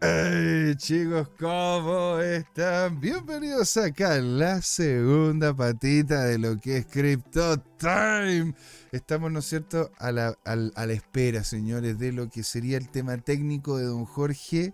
Hey, chicos, ¿cómo están? Bienvenidos acá a la segunda patita de lo que es Crypto Time. Estamos, ¿no es cierto?, a la, espera, señores, de lo que sería el tema técnico de don Jorge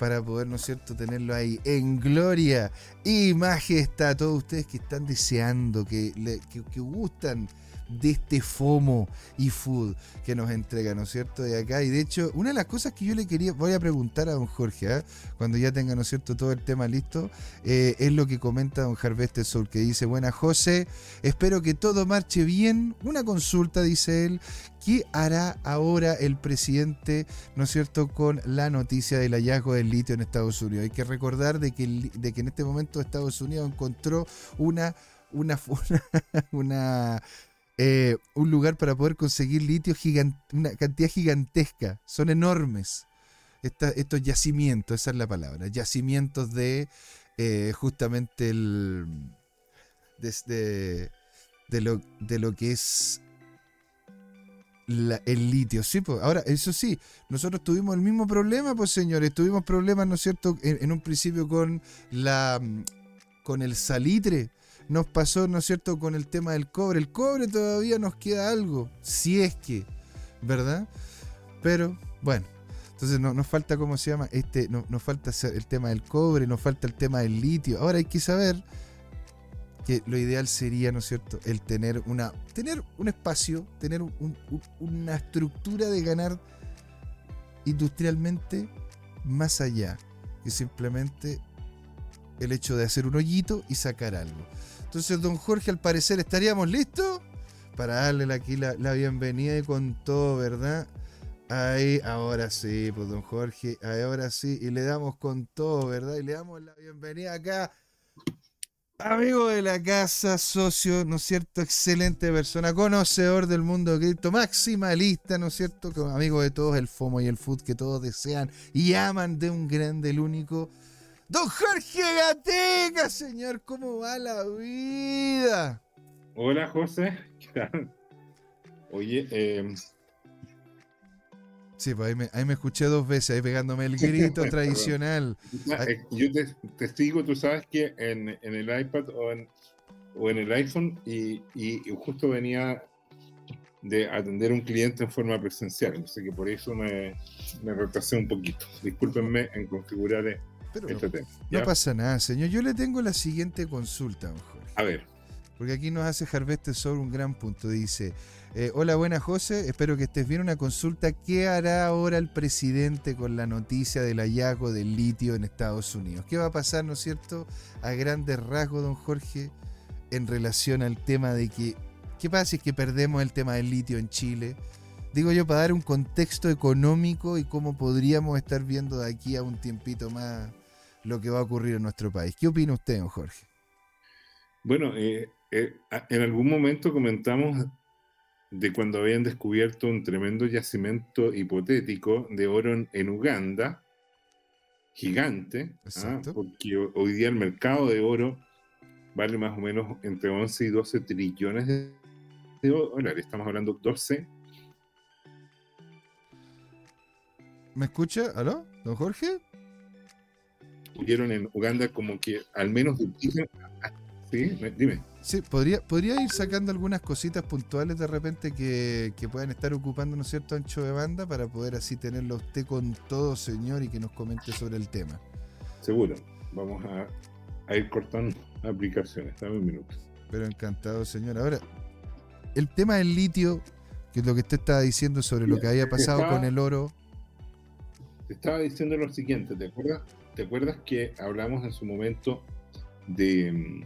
para poder, ¿no es cierto?, tenerlo ahí en gloria y majestad. Todos ustedes que están deseando, que, que, que gustan de este FOMO y food que nos entrega, ¿no es cierto? De acá. Y de hecho, una de las cosas que yo le quería, voy a preguntar a don Jorge, ¿eh? cuando ya tenga, ¿no es cierto?, todo el tema listo, eh, es lo que comenta don Harveste Sol, que dice, buena José, espero que todo marche bien. Una consulta, dice él, ¿qué hará ahora el presidente, ¿no es cierto?, con la noticia del hallazgo del litio en Estados Unidos. Hay que recordar de que, de que en este momento Estados Unidos encontró una una, una, eh, un lugar para poder conseguir litio una cantidad gigantesca. Son enormes estos yacimientos, esa es la palabra. Yacimientos de eh, justamente el. De, lo, de lo que es el litio. Sí, pues, ahora, eso sí, nosotros tuvimos el mismo problema, pues señores, tuvimos problemas, ¿no es cierto?, en, en un principio con la con el salitre nos pasó, ¿no es cierto?, con el tema del cobre. El cobre todavía nos queda algo, si es que, ¿verdad? Pero, bueno, entonces no, nos falta, ¿cómo se llama? Este, no, nos falta el tema del cobre, nos falta el tema del litio. Ahora hay que saber que lo ideal sería, ¿no es cierto?, el tener una tener un espacio, tener una estructura de ganar industrialmente más allá que simplemente el hecho de hacer un hoyito y sacar algo. Entonces, don Jorge, al parecer estaríamos listos para darle aquí la, bienvenida y con todo, ¿verdad? Ahí, ahora sí, pues don Jorge, ahora sí, y le damos con todo, ¿verdad? Y le damos la bienvenida acá, amigo de la casa, socio, ¿no es cierto? Excelente persona, conocedor del mundo de cripto, maximalista, ¿no es cierto? Amigo de todos, el FOMO y el food que todos desean y aman de un grande, el único Don Jorge Gateca, señor, ¿cómo va la vida? Hola, José. ¿Qué tal? Oye, eh... Sí, pues ahí me, escuché dos veces, ahí pegándome el grito tradicional. Eh, yo te, sigo, tú sabes que en, el iPad o en, el iPhone y, justo venía de atender a un cliente en forma presencial, así que por eso me, me retrasé un poquito. Discúlpenme en configurar este no, pasa nada, señor. Yo le tengo la siguiente consulta, mejor. A ver. Porque aquí nos hace Harveste sobre un gran punto. Dice, eh, hola, buena José, espero que estés bien. Una consulta, ¿qué hará ahora el presidente con la noticia del hallazgo del litio en Estados Unidos? ¿Qué va a pasar, no es cierto, a grandes rasgos, don Jorge, en relación al tema de que, ¿qué pasa si es que perdemos el tema del litio en Chile? Digo yo, para dar un contexto económico y cómo podríamos estar viendo de aquí a un tiempito más lo que va a ocurrir en nuestro país. ¿Qué opina usted, don Jorge? Bueno, eh, eh, en algún momento comentamos de cuando habían descubierto un tremendo yacimiento hipotético de oro en, Uganda, gigante, ¿ah? porque hoy día el mercado de oro vale más o menos entre 11 y 12 trillones de dólares. Estamos hablando de 12. ¿Me escucha? ¿Aló? ¿Don Jorge? Pudieron en Uganda como que al menos Sí, dime. Sí, podría, podría ir sacando algunas cositas puntuales de repente que, puedan estar ocupando, ¿no es cierto?, ancho de banda para poder así tenerlo usted con todo, señor, y que nos comente sobre el tema. Seguro. Vamos a, ir cortando aplicaciones. Dame un minuto. Pero encantado, señor. Ahora, el tema del litio, que es lo que usted estaba diciendo sobre lo que había pasado con el oro. Te estaba diciendo lo siguiente, ¿te acuerdas? ¿Te acuerdas que hablamos en su momento de,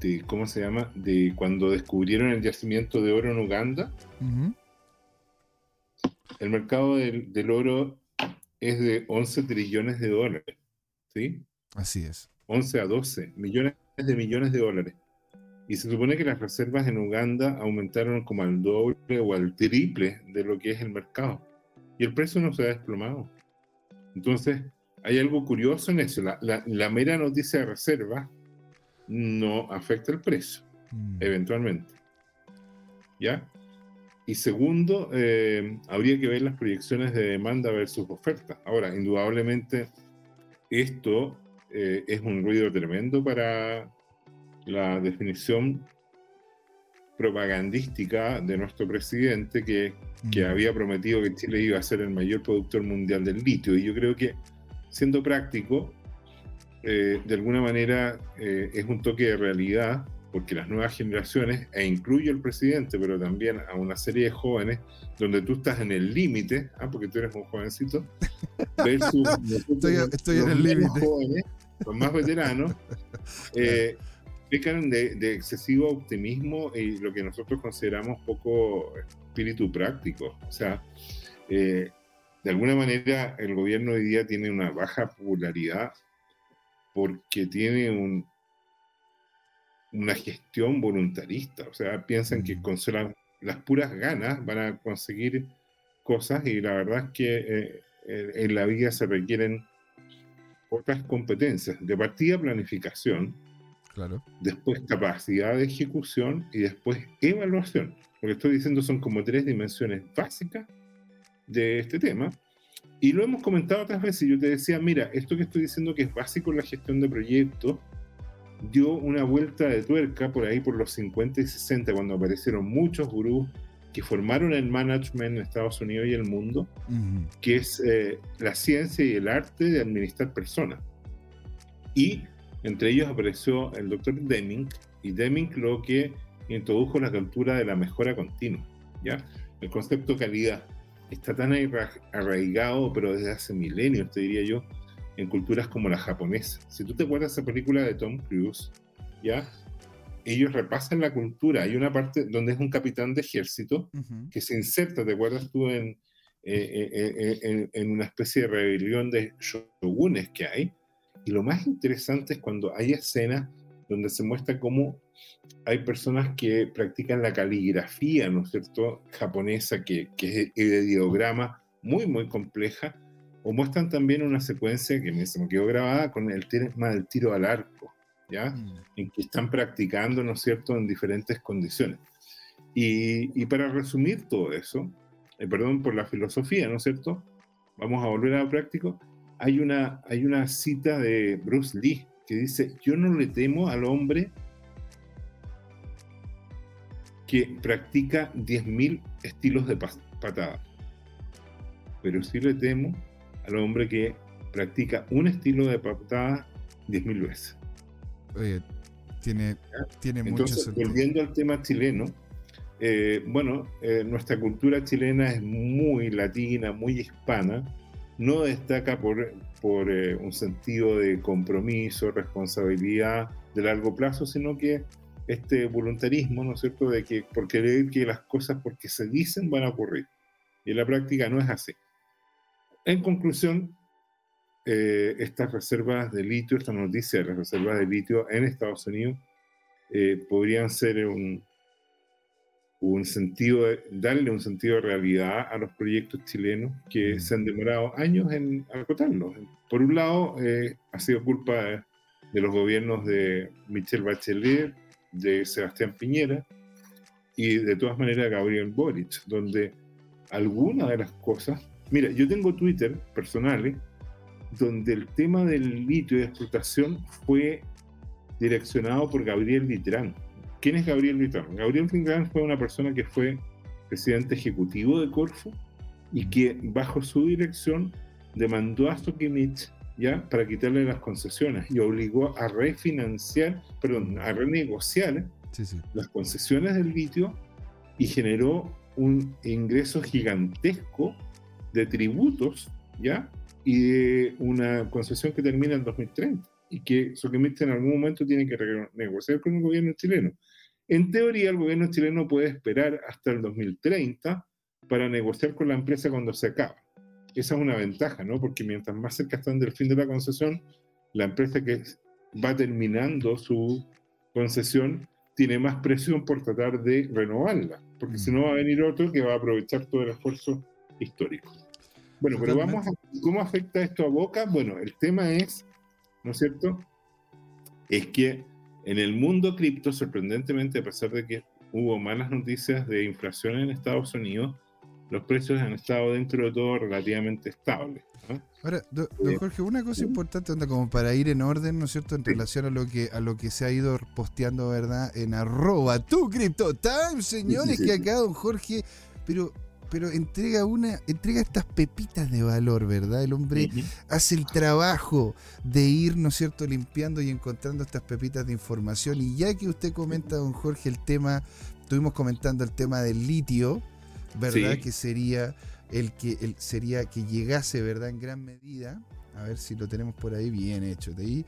de ¿cómo se llama? De cuando descubrieron el yacimiento de oro en Uganda. El mercado del, oro es de 11 trillones de dólares. ¿Sí? Así es. 11 a 12 millones de millones de dólares. Y se supone que las reservas en Uganda aumentaron como al doble o al triple de lo que es el mercado. Y el precio no se ha desplomado. Entonces, hay algo curioso en eso. La, mera noticia de reserva no afecta el precio, mm. eventualmente. ¿Ya? y segundo, eh, habría que ver las proyecciones de demanda versus oferta. Ahora, indudablemente, esto eh, es un ruido tremendo para la definición propagandística de nuestro presidente que, que, mm. había prometido que Chile iba a ser el mayor productor mundial del litio. Y yo creo que, siendo práctico, eh, de alguna manera es un toque de realidad porque las nuevas generaciones, e incluyo al presidente, pero también a una serie de jóvenes, donde tú estás en el límite, ¿ah? porque tú eres un jovencito, versus estoy, en el límite. jóvenes, los más veteranos, eh, pecan de, excesivo optimismo y lo que nosotros consideramos poco espíritu práctico. O sea, eh, de alguna manera el gobierno hoy día tiene una baja popularidad porque tiene un, una gestión voluntarista. O sea, piensan que mm. con las puras ganas van a conseguir cosas y la verdad es que eh, en la vida se requieren otras competencias. De partida, planificación. Claro. Después, capacidad de ejecución y después, evaluación. Lo que estoy diciendo son como tres dimensiones básicas de este tema. Y lo hemos comentado otras veces. Yo te decía, mira, esto que estoy diciendo que es básico en la gestión de proyectos, dio una vuelta de tuerca por ahí por los 50 y 60, cuando aparecieron muchos gurús que formaron el management en Estados Unidos y el mundo, que es eh, la ciencia y el arte de administrar personas. Y entre ellos apareció el doctor Deming, y Deming lo que introdujo la cultura de la mejora continua. ¿ya? El concepto calidad está tan arraigado, pero desde hace milenios, te diría yo, en culturas como la japonesa. Si tú te acuerdas esa película de Tom Cruise, ¿ya? Ellos repasan la cultura. Hay una parte donde es un capitán de ejército que se inserta, ¿te acuerdas tú? En, eh, eh, eh, en, una especie de rebelión de shogunes que hay. Y lo más interesante es cuando hay escenas donde se muestra cómo hay personas que practican la caligrafía, ¿no es cierto?, japonesa, que, que es de ideograma muy, muy compleja, o muestran también una secuencia que me, se me quedó grabada con el tema del tiro al arco, ¿ya? Mm. En que están practicando, ¿no es cierto?, en diferentes condiciones. Y, para resumir todo eso, eh, perdón por la filosofía, ¿no es cierto? Vamos a volver a lo práctico. Hay una, hay una cita de Bruce Lee que dice, yo no le temo al hombre que practica 10.000 estilos de patada, pero sí le temo al hombre que practica un estilo de patada 10.000 veces. Oye, tiene, tiene Entonces, mucho volviendo al tema chileno, eh, bueno, eh, nuestra cultura chilena es muy latina, muy hispana, no destaca por, por eh, un sentido de compromiso, responsabilidad de largo plazo, sino que este voluntarismo, ¿no es cierto?, de que por querer que las cosas porque se dicen van a ocurrir. Y en la práctica no es así. En conclusión, eh, estas reservas de litio, esta noticia de las reservas de litio en Estados Unidos, eh, podrían ser un, un sentido, darle un sentido de realidad a los proyectos chilenos que mm. se han demorado años en acotarlos. Por un lado, eh, ha sido culpa de, de, los gobiernos de Michelle Bachelet, de Sebastián Piñera y de todas maneras Gabriel Boric, donde algunas de las cosas Mira, yo tengo Twitter personales donde el tema del litio y de explotación fue direccionado por Gabriel Vitrán. ¿Quién es Gabriel Vitrán? Gabriel Vitrán fue una persona que fue presidente ejecutivo de Corfo y que bajo su dirección demandó a Sokimich ya para quitarle las concesiones y obligó a refinanciar, perdón, a renegociar las concesiones del litio y generó un ingreso gigantesco de tributos, ¿ya? Y de una concesión que termina en 2030 y que Soquimich en algún momento tiene que negociar con el gobierno chileno. En teoría, el gobierno chileno puede esperar hasta el 2030 para negociar con la empresa cuando se acaba. Esa es una ventaja, ¿no? Porque mientras más cerca están del fin de la concesión, la empresa que va terminando su concesión tiene más presión por tratar de renovarla, porque si no va a venir otro que va a aprovechar todo el esfuerzo histórico. Bueno, pero vamos a cómo afecta esto a Boca. Bueno, el tema es, ¿no es cierto? Es que en el mundo cripto, sorprendentemente, a pesar de que hubo malas noticias de inflación en Estados Unidos, los precios han estado dentro de todo relativamente estables. Ahora, don Jorge, una cosa importante, como para ir en orden, ¿no es cierto?, en relación a lo que a lo que se ha ido posteando, ¿verdad?, en arroba tu CryptoTime, señores, que acá don Jorge, pero pero entrega una, entrega estas pepitas de valor, ¿verdad? El hombre hace el trabajo de ir, ¿no es cierto?, limpiando y encontrando estas pepitas de información. Y ya que usted comenta, don Jorge, el tema, estuvimos comentando el tema del litio, ¿verdad? Que sería el que el, sería que llegase, ¿verdad? En gran medida a ver si lo tenemos por ahí bien hecho. De ahí.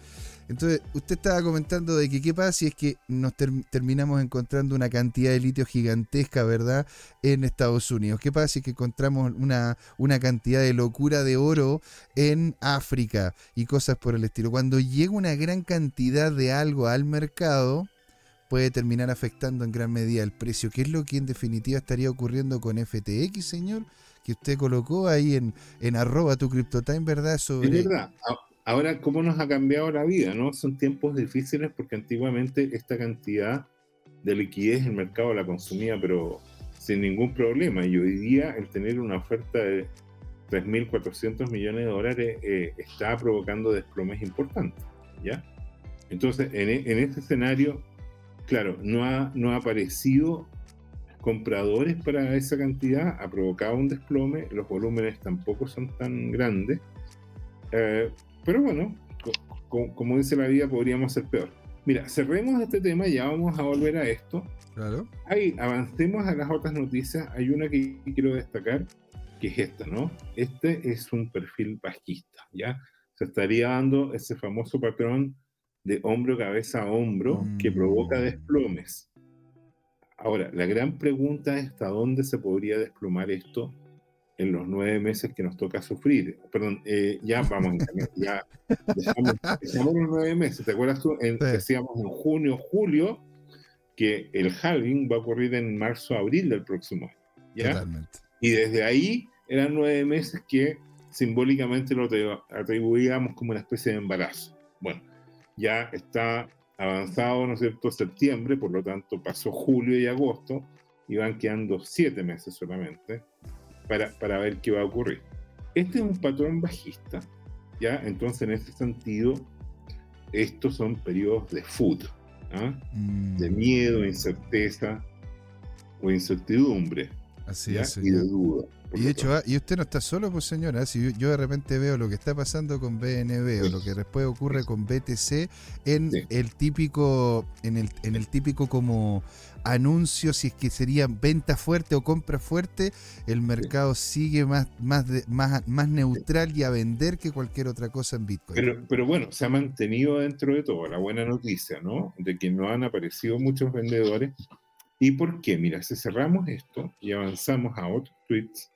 Entonces, usted estaba comentando de que qué pasa si es que nos terminamos encontrando una cantidad de litio gigantesca, ¿verdad? En Estados Unidos. ¿Qué pasa si es que encontramos una, una cantidad de locura de oro en África y cosas por el estilo? Cuando llega una gran cantidad de algo al mercado, puede terminar afectando en gran medida el precio, ¿Qué es lo que en definitiva estaría ocurriendo con FTX, señor que usted colocó ahí en, en arroba tu CryptoTime, ¿verdad? Sobre... Es verdad. Ahora, ¿cómo nos ha cambiado la vida? no Son tiempos difíciles porque antiguamente esta cantidad de liquidez el mercado la consumía, pero sin ningún problema. Y hoy día el tener una oferta de 3.400 millones de dólares eh, está provocando desplomes importantes. ¿ya? Entonces, en, en este escenario, claro, no ha, no ha aparecido compradores para esa cantidad, ha provocado un desplome, los volúmenes tampoco son tan grandes, eh, pero bueno, como dice la vida, podríamos ser peor. Mira, cerremos este tema, ya vamos a volver a esto. Claro. Ahí, avancemos a las otras noticias. Hay una que quiero destacar, que es esta, ¿no? Este es un perfil bajista, ¿ya? Se estaría dando ese famoso patrón de hombro, cabeza hombro que provoca mm. desplomes. Ahora, la gran pregunta es hasta dónde se podría desplomar esto en los nueve meses que nos toca sufrir. Perdón, eh, ya vamos, ya dejamos, dejamos, los nueve meses. ¿Te acuerdas tú? Decíamos en junio, julio, que el halving va a ocurrir en marzo, abril del próximo año. ¿ya? Totalmente. Y desde ahí eran nueve meses que simbólicamente lo atribuíamos como una especie de embarazo. Bueno, ya está avanzado, ¿no es cierto?, septiembre, por lo tanto pasó julio y agosto, y van quedando siete meses solamente para, para ver qué va a ocurrir. Este es un patrón bajista, ¿ya? Entonces, en este sentido, estos son periodos de food, ¿ah? mm. de miedo, incerteza o incertidumbre, Así es, y de duda. Y de hecho, ah, y usted no está solo, pues señora. Si yo de repente veo lo que está pasando con BNB o lo que después ocurre con BTC en el típico, en el, en el típico como anuncio, si es que sería venta fuerte o compra fuerte, el mercado sigue más, más, más, más neutral y a vender que cualquier otra cosa en Bitcoin. Pero, pero bueno, se ha mantenido dentro de todo la buena noticia, ¿no? De que no han aparecido muchos vendedores. ¿Y por qué? Mira, si cerramos esto y avanzamos a otros tweets,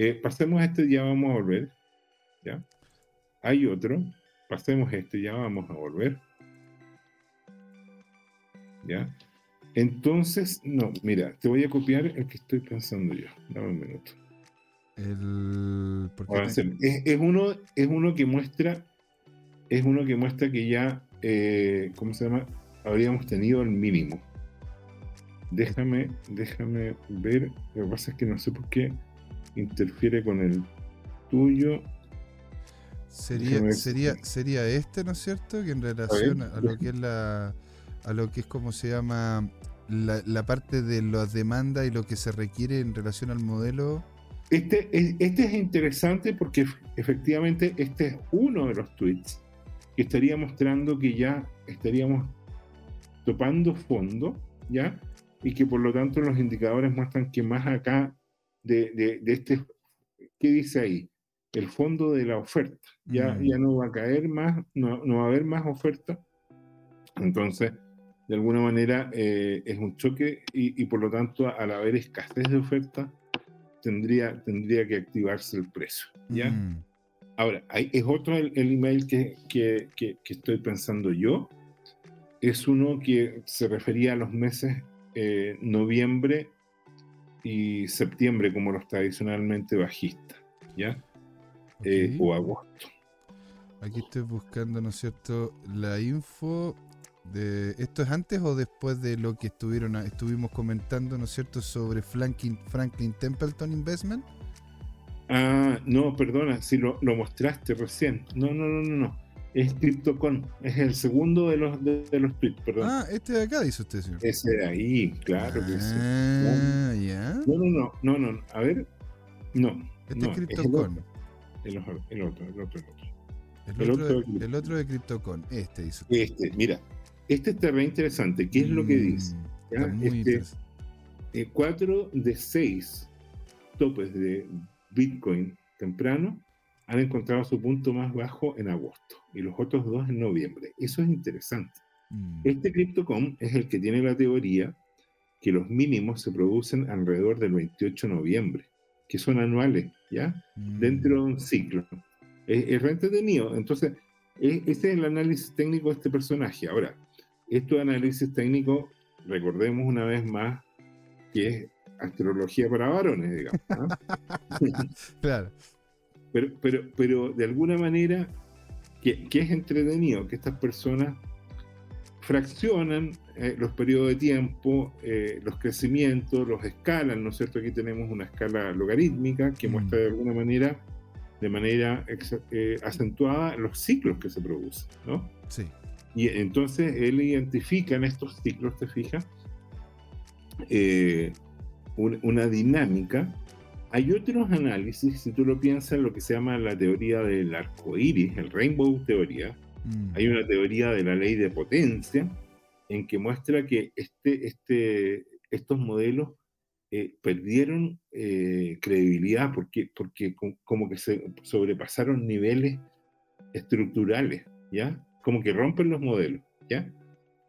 eh, pasemos este y ya vamos a volver. ¿ya? Hay otro. Pasemos este y ya vamos a volver. ¿Ya? Entonces, no, mira, te voy a copiar el que estoy pensando yo. Dame un minuto. El... Es, uno, es uno que muestra, es uno que muestra que ya, eh, ¿cómo se llama? Habríamos tenido el mínimo. Déjame, déjame ver. Lo que pasa es que no sé por qué interfiere con el tuyo. Sería, sería, sería este, ¿no es cierto? Que en relación a, lo que es la a lo que es como se llama la, parte de las demandas y lo que se requiere en relación al modelo. Este es, este es interesante porque efectivamente este es uno de los tweets que estaría mostrando que ya estaríamos topando fondo, ¿ya? Y que por lo tanto los indicadores muestran que más acá de, este, ¿qué dice ahí? El fondo de la oferta. Ya, mm. ya no va a caer más, no, no, va a haber más oferta. Entonces, de alguna manera eh, es un choque y, por lo tanto, al haber escasez de oferta, tendría, tendría que activarse el precio. ¿ya? Mm. Ahora, hay, es otro el, email que, que, que, estoy pensando yo. Es uno que se refería a los meses eh, noviembre y septiembre como los tradicionalmente bajistas, ¿ya? Eh, o agosto. Aquí estoy buscando, ¿no es cierto?, la info De, ¿Esto es antes o después de lo que estuvieron estuvimos comentando, ¿no es cierto?, sobre Franklin, Franklin Templeton Investment. Ah, no, perdona, si lo, lo mostraste recién. No, no, no, no, no es CryptoCon, es el segundo de los de, los tweets, perdón. Ah, este de acá dice usted, señor. Ese de ahí, claro que sí. Ah, ya. No, no, no, no, no, a ver, no. Este es CryptoCon. El otro, el otro, el otro, el otro. El, otro, de CryptoCon, este dice. Usted. Este, mira, este está re interesante. ¿Qué es lo que mm, dice? Este, 4 eh, de 6 topes de Bitcoin temprano han encontrado su punto más bajo en agosto y los otros dos en noviembre. Eso es interesante. Mm. Este CryptoCom es el que tiene la teoría que los mínimos se producen alrededor del 28 de noviembre, que son anuales, ¿ya? Mm. Dentro de un ciclo. Es, es entretenido. Entonces, ese es el análisis técnico de este personaje. Ahora, esto de análisis técnico, recordemos una vez más que es astrología para varones, digamos. claro. Pero, pero, pero de alguna manera, que, es entretenido que estas personas fraccionan eh, los periodos de tiempo, eh, los crecimientos, los escalan, ¿no es cierto? Aquí tenemos una escala logarítmica que mm. muestra de alguna manera, de manera eh, acentuada, los ciclos que se producen, ¿no? Sí. Y entonces él identifica en estos ciclos, te fijas, una dinámica hay otros análisis, si tú lo piensas, lo que se llama la teoría del arco iris, el rainbow teoría. Mm. Hay una teoría de la ley de potencia en que muestra que este, este, estos modelos eh, perdieron eh, credibilidad porque, porque como que se sobrepasaron niveles estructurales, ¿ya? Como que rompen los modelos, ¿ya?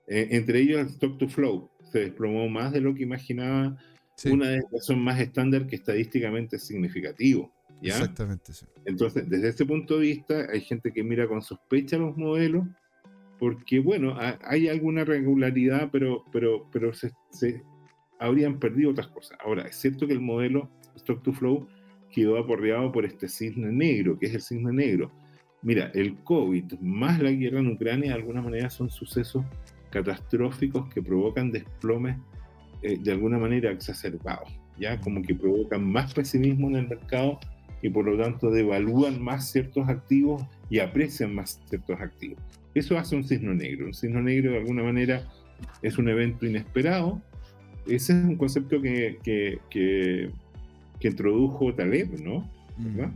Eh, entre ellos el stock to flow se desplomó más de lo que imaginaba una de ellas son más estándar que estadísticamente es significativo. ¿ya? Exactamente, Entonces, desde ese punto de vista, hay gente que mira con sospecha los modelos, porque, bueno, hay alguna regularidad, pero, pero, pero se, habrían perdido otras cosas. Ahora, es cierto que el modelo Stock to Flow quedó aporreado por este cisne negro, que es el cisne negro. Mira, el COVID más la guerra en Ucrania de alguna manera son sucesos catastróficos que provocan desplomes eh, de alguna manera exacerbados, ¿ya? Como que provocan más pesimismo en el mercado y por lo tanto devalúan más ciertos activos y aprecian más ciertos activos. Eso hace un signo negro. Un signo negro de alguna manera es un evento inesperado. Ese es un concepto que, que, que, introdujo Taleb, ¿no? ¿verdad?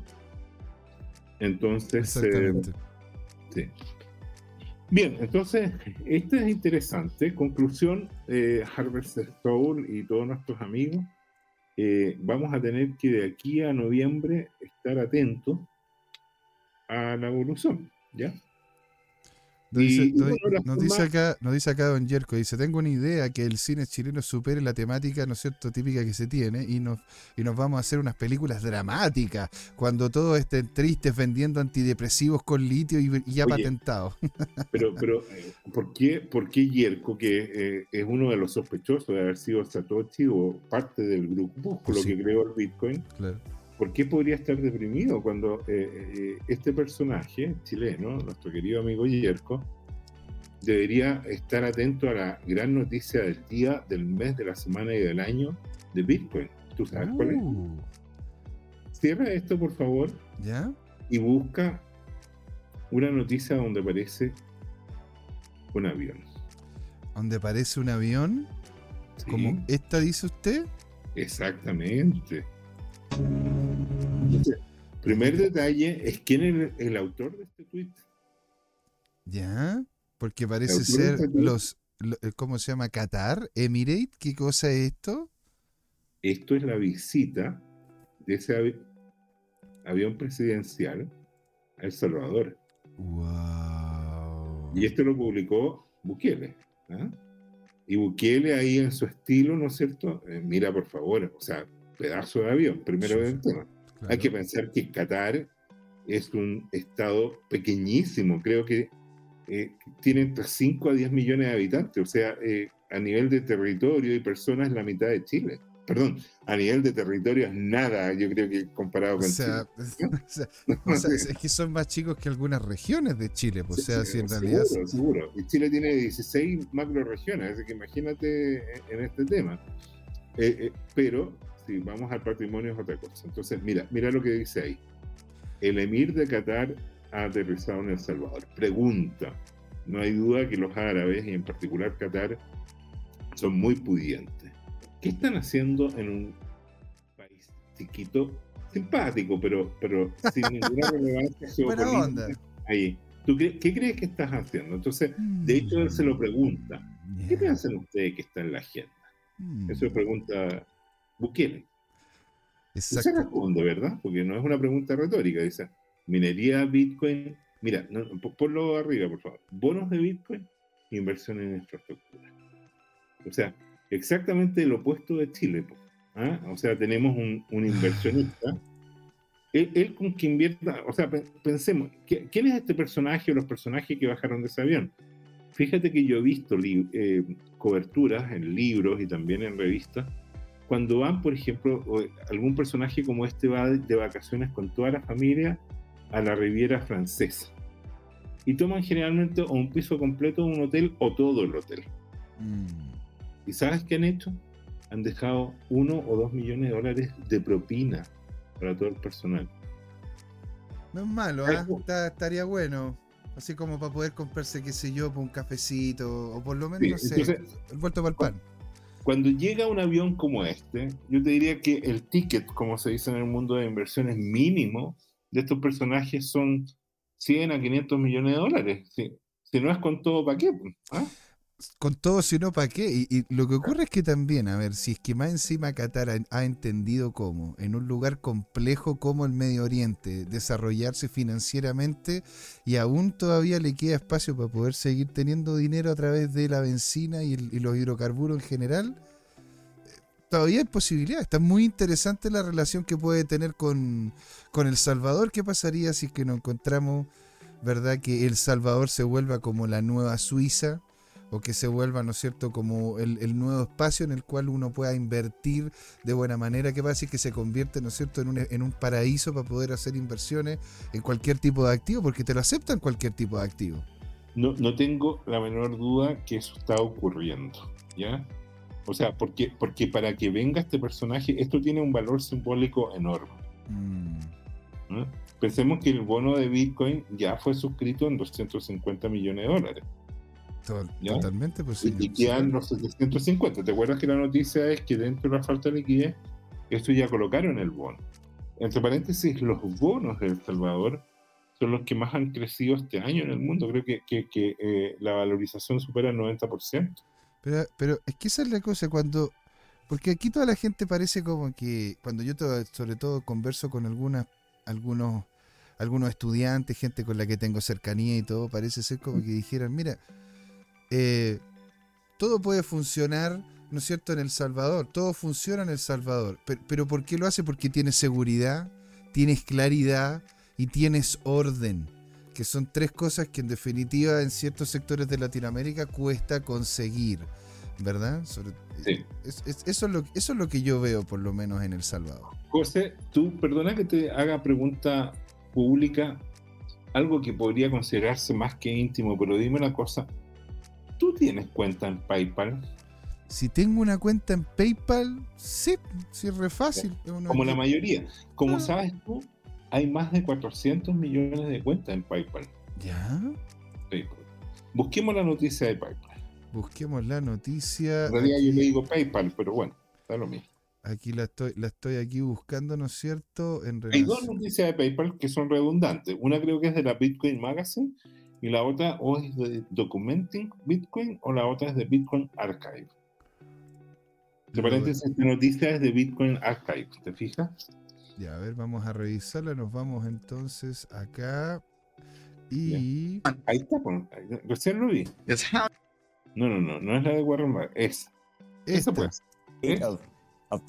Entonces, eh, sí. Bien, entonces, esto es interesante. Conclusión, eh, Harvest y todos nuestros amigos, eh, vamos a tener que de aquí a noviembre estar atentos a la evolución, ¿ya? Nos dice, acá, nos dice acá Don Yerko, dice, tengo una idea que el cine chileno supere la temática, ¿no es cierto?, típica que se tiene y nos, y nos vamos a hacer unas películas dramáticas cuando todos estén tristes vendiendo antidepresivos con litio y, ya patentados. Pero, pero eh, ¿por, qué, ¿por qué Yerko, que eh, es uno de los sospechosos de haber sido Satoshi o parte del grupo pues que creó el Bitcoin? Claro ¿por qué podría estar deprimido cuando eh, eh, este personaje chileno, nuestro querido amigo Yerko, debería estar atento a la gran noticia del día, del mes, de la semana y del año de Bitcoin? ¿Tú sabes cuál es? Uh. Cierra esto, por favor. ¿Ya? Y busca una noticia donde aparece un avión. ¿Donde aparece un avión? ¿Como esta dice usted? Exactamente primer detalle es quién es el, autor de este tweet. Ya, porque parece ser este los, eh, ¿cómo se llama? Qatar, Emirate, ¿qué cosa es esto? Esto es la visita de ese avión presidencial a El Salvador. Wow. Y esto lo publicó Bukele. ¿ah? Y Bukele ahí en su estilo, ¿no es cierto? Eh, mira, por favor, o sea, pedazo de avión, primero de tema. Hay que pensar que Qatar es un estado pequeñísimo, creo que eh, tiene entre 5 a 10 millones de habitantes, o sea, eh, a nivel de territorio y personas la mitad de Chile. perdón, a nivel de territorio es nada, yo creo que comparado con o sea, Chile. o sea, es que son más chicos que algunas regiones de Chile, pues, o sea, si en realidad... Seguro, seguro. Y Chile tiene 16 macro regiones, así que imagínate en, en este tema. Eh, eh, pero si vamos al patrimonio es otra cosa. Entonces, mira, mira lo que dice ahí. El emir de Qatar ha aterrizado en El Salvador. Pregunta. No hay duda que los árabes, y en particular Qatar, son muy pudientes. ¿Qué están haciendo en un país chiquito, simpático, pero, pero sin ninguna relevancia geopolítica? Ahí. ¿Tú cre- qué crees que estás haciendo? Entonces, de hecho, él se lo pregunta. ¿Qué Ya. piensan ustedes que está en la agenda? Mm, Eso pregunta Bukele. Y se Exacto. responde, ¿verdad? Porque no es una pregunta retórica. Dice, minería, Bitcoin. Mira, no, po- ponlo arriba, por favor. Bonos de Bitcoin, inversión en infraestructura. O sea, exactamente el opuesto de Chile. ¿ah? O sea, tenemos un, un inversionista. Él, él con que invierta, o sea, pe- pensemos, ¿qui- ¿quién es este personaje o los personajes que bajaron de ese avión? Fíjate que yo he visto eh, coberturas en libros y también en revistas cuando van, por ejemplo, algún personaje como este va de, vacaciones con toda la familia a la Riviera Francesa. Y toman generalmente o un piso completo de un hotel o todo el hotel. Mm. ¿Y sabes qué han hecho? Han dejado uno o dos millones de dólares de propina para todo el personal. No es malo, ¿ah? oh. Está- estaría bueno. Así como para poder comprarse, qué sé yo, por un cafecito, o por lo menos, Sí, no sé, entonces- el vuelto para el pan. Cuando llega un avión como este, yo te diría que el ticket, como se dice en el mundo de inversiones, mínimo de estos personajes son 100 a 500 millones de dólares. Si, no es con todo, ¿para qué? ¿Ah? Con todo, si no, ¿para qué? Y, lo que ocurre es que también, a ver, si es que más encima Qatar ha, entendido cómo, en un lugar complejo como el Medio Oriente, desarrollarse financieramente y aún todavía le queda espacio para poder seguir teniendo dinero a través de la benzina y los hidrocarburos en general, eh, todavía hay posibilidades. Está muy interesante la relación que puede tener con, con El Salvador. ¿Qué pasaría si es que nos encontramos, verdad, que El Salvador se vuelva como la nueva Suiza? O que se vuelva, ¿no es cierto?, como el, el nuevo espacio en el cual uno pueda invertir de buena manera, que pasa y que se convierte, ¿no es cierto?, en un, en un paraíso para poder hacer inversiones en cualquier tipo de activo, porque te lo aceptan cualquier tipo de activo. No, no tengo la menor duda que eso está ocurriendo, ¿ya? O sea, porque, porque para que venga este personaje, esto tiene un valor simbólico enorme. Mm, ¿no? Pensemos que el bono de Bitcoin ya fue suscrito en 250 millones de dólares. To- ¿Ya? Totalmente Y, posible. y quedan los 750. ¿Te acuerdas que la noticia es que dentro de la falta de liquidez, esto ya colocaron el bono? Entre paréntesis, los bonos de El Salvador son los que más han crecido este año en el mundo. Creo que, que- que, eh, la valorización supera el 90%. Pero, pero es que esa es la cosa, cuando... Porque aquí toda la gente parece como que, cuando yo to- sobre todo converso con algunas, algunos, algunos estudiantes, gente con la que tengo cercanía y todo, parece ser como que dijeran, mira, eh, todo puede funcionar, ¿no es cierto?, en El Salvador, todo funciona en El Salvador, pero, pero ¿por qué lo hace? Porque tienes seguridad, tienes claridad y tienes orden, que son tres cosas que en definitiva en ciertos sectores de Latinoamérica cuesta conseguir, ¿verdad? Sobre- Sí. es- es- eso, es lo, eso es lo que yo veo por lo menos en El Salvador. José, tú, perdona que te haga pregunta pública, algo que podría considerarse más que íntimo, pero dime una cosa. ¿Tú tienes cuenta en PayPal? Si tengo una cuenta en PayPal, sí, sí es re fácil. Como la mayoría. Como Ah. sabes tú, hay más de 400 millones de cuentas en PayPal. Ya, PayPal. Busquemos la noticia de PayPal. busquemos la noticia. En realidad yo le digo PayPal, pero bueno, está lo mismo. Aquí la estoy, la estoy aquí buscando, ¿no es cierto? En Hay dos noticias de PayPal que son redundantes. Una creo que es de la Bitcoin Magazine y la otra o es de Documenting Bitcoin o la otra es de Bitcoin Archive. De paréntesis, esta noticia es de Bitcoin Archive, ¿te fijas? Ya, a ver, vamos a revisarla. Nos vamos entonces acá. Y. Ahí está, pues, recién lo vi. No, no, no, no es la de Warren Buffett, es. Esa Esta, pues. of, of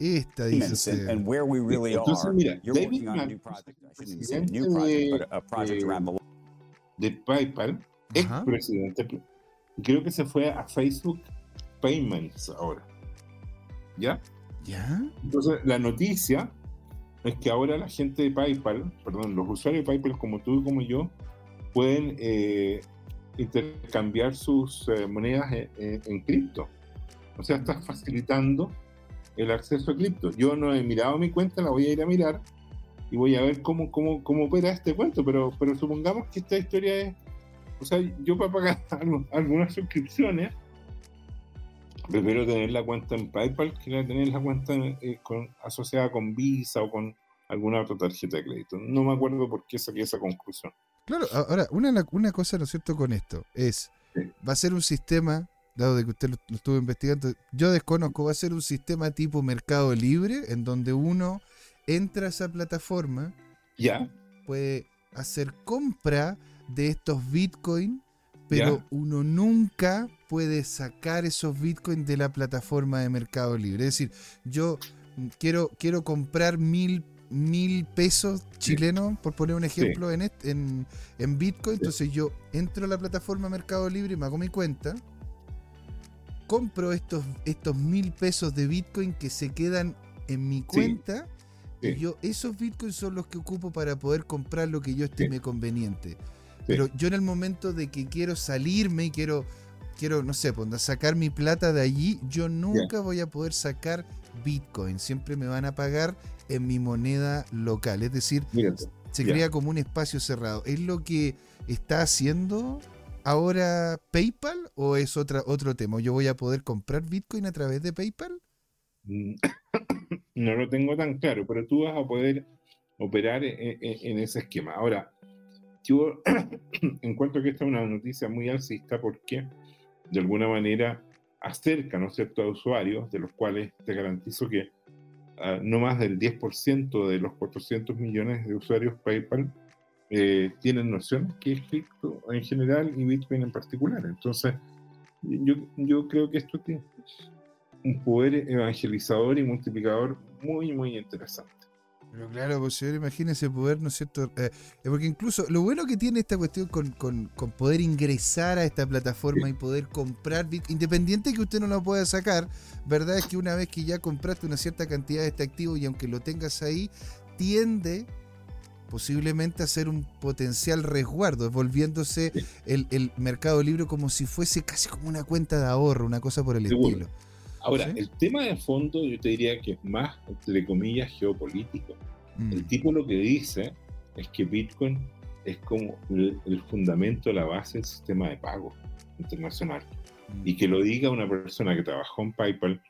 esta dice and, where we really Entonces, are. mira, You're David working on a Mack, new project. I shouldn't even say a new presidente project, but a project de- around the de PayPal, ex presidente, y creo que se fue a Facebook Payments ahora. ¿Ya? ¿Ya? Entonces, la noticia es que ahora la gente de PayPal, perdón, los usuarios de PayPal como tú y como yo, pueden eh, intercambiar sus eh, monedas en, en- en cripto. O sea, estás facilitando el acceso a cripto. Yo no he mirado mi cuenta, la voy a ir a mirar y voy a ver cómo, cómo, cómo opera este cuento, pero, pero supongamos que esta historia es, o sea, yo para pagar algunas suscripciones, prefiero tener la cuenta en PayPal que tener la cuenta eh, con- asociada con Visa o con alguna otra tarjeta de crédito. No me acuerdo por qué saqué esa conclusión. Claro, ahora, una, una cosa, ¿no es cierto?, con esto es, Sí. va a ser un sistema, dado de que usted lo, lo estuvo investigando, yo desconozco, va a ser un sistema tipo Mercado Libre, en donde uno entra a esa plataforma, ¿Ya? puede hacer compra de estos Bitcoin, pero Ya. uno nunca puede sacar esos Bitcoin de la plataforma de Mercado Libre. Es decir, yo quiero, quiero comprar mil, mil pesos chilenos, por poner un ejemplo, en, en, en Bitcoin. Entonces yo entro a la plataforma Mercado Libre, me hago mi cuenta, compro estos, estos mil pesos de Bitcoin que se quedan en mi cuenta. Sí. Y yo, esos bitcoins son los que ocupo para poder comprar lo que yo estime Sí. conveniente. Pero yo en el momento de que quiero salirme y quiero, quiero no sé, pues, sacar mi plata de allí, yo nunca voy a poder sacar bitcoin. Siempre me van a pagar en mi moneda local. Es decir, Mírate. se crea como un espacio cerrado. ¿Es lo que está haciendo ahora PayPal o es otra, otro tema? ¿Yo voy a poder comprar bitcoin a través de PayPal? No lo tengo tan claro, pero tú vas a poder operar en, en- en ese esquema. Ahora, yo encuentro que esta es una noticia muy alcista porque de alguna manera acerca, ¿no es cierto?, a usuarios, de los cuales te garantizo que ah, no más del 10% de los 400 millones de usuarios PayPal eh, tienen nociones que es cripto en general y Bitcoin en particular. Entonces, yo, yo creo que esto tiene un poder evangelizador y multiplicador muy, muy interesante. Pero claro, pues señor, imagínese poder, ¿no es cierto? Eh, porque incluso lo bueno que tiene esta cuestión con, con- con poder ingresar a esta plataforma y poder comprar, independiente que usted no lo pueda sacar, ¿verdad? Es que una vez que ya compraste una cierta cantidad de este activo y aunque lo tengas ahí, tiende posiblemente a ser un potencial resguardo, volviéndose Sí. el, el mercado libre como si fuese casi como una cuenta de ahorro, una cosa por el Seguro. estilo. Ahora, ¿Sí? el tema de fondo yo te diría que es más, entre comillas, geopolítico. Mm. El tipo lo que dice es que Bitcoin es como el, el fundamento, la base del sistema de pago internacional. Y que lo diga una persona que trabajó en PayPal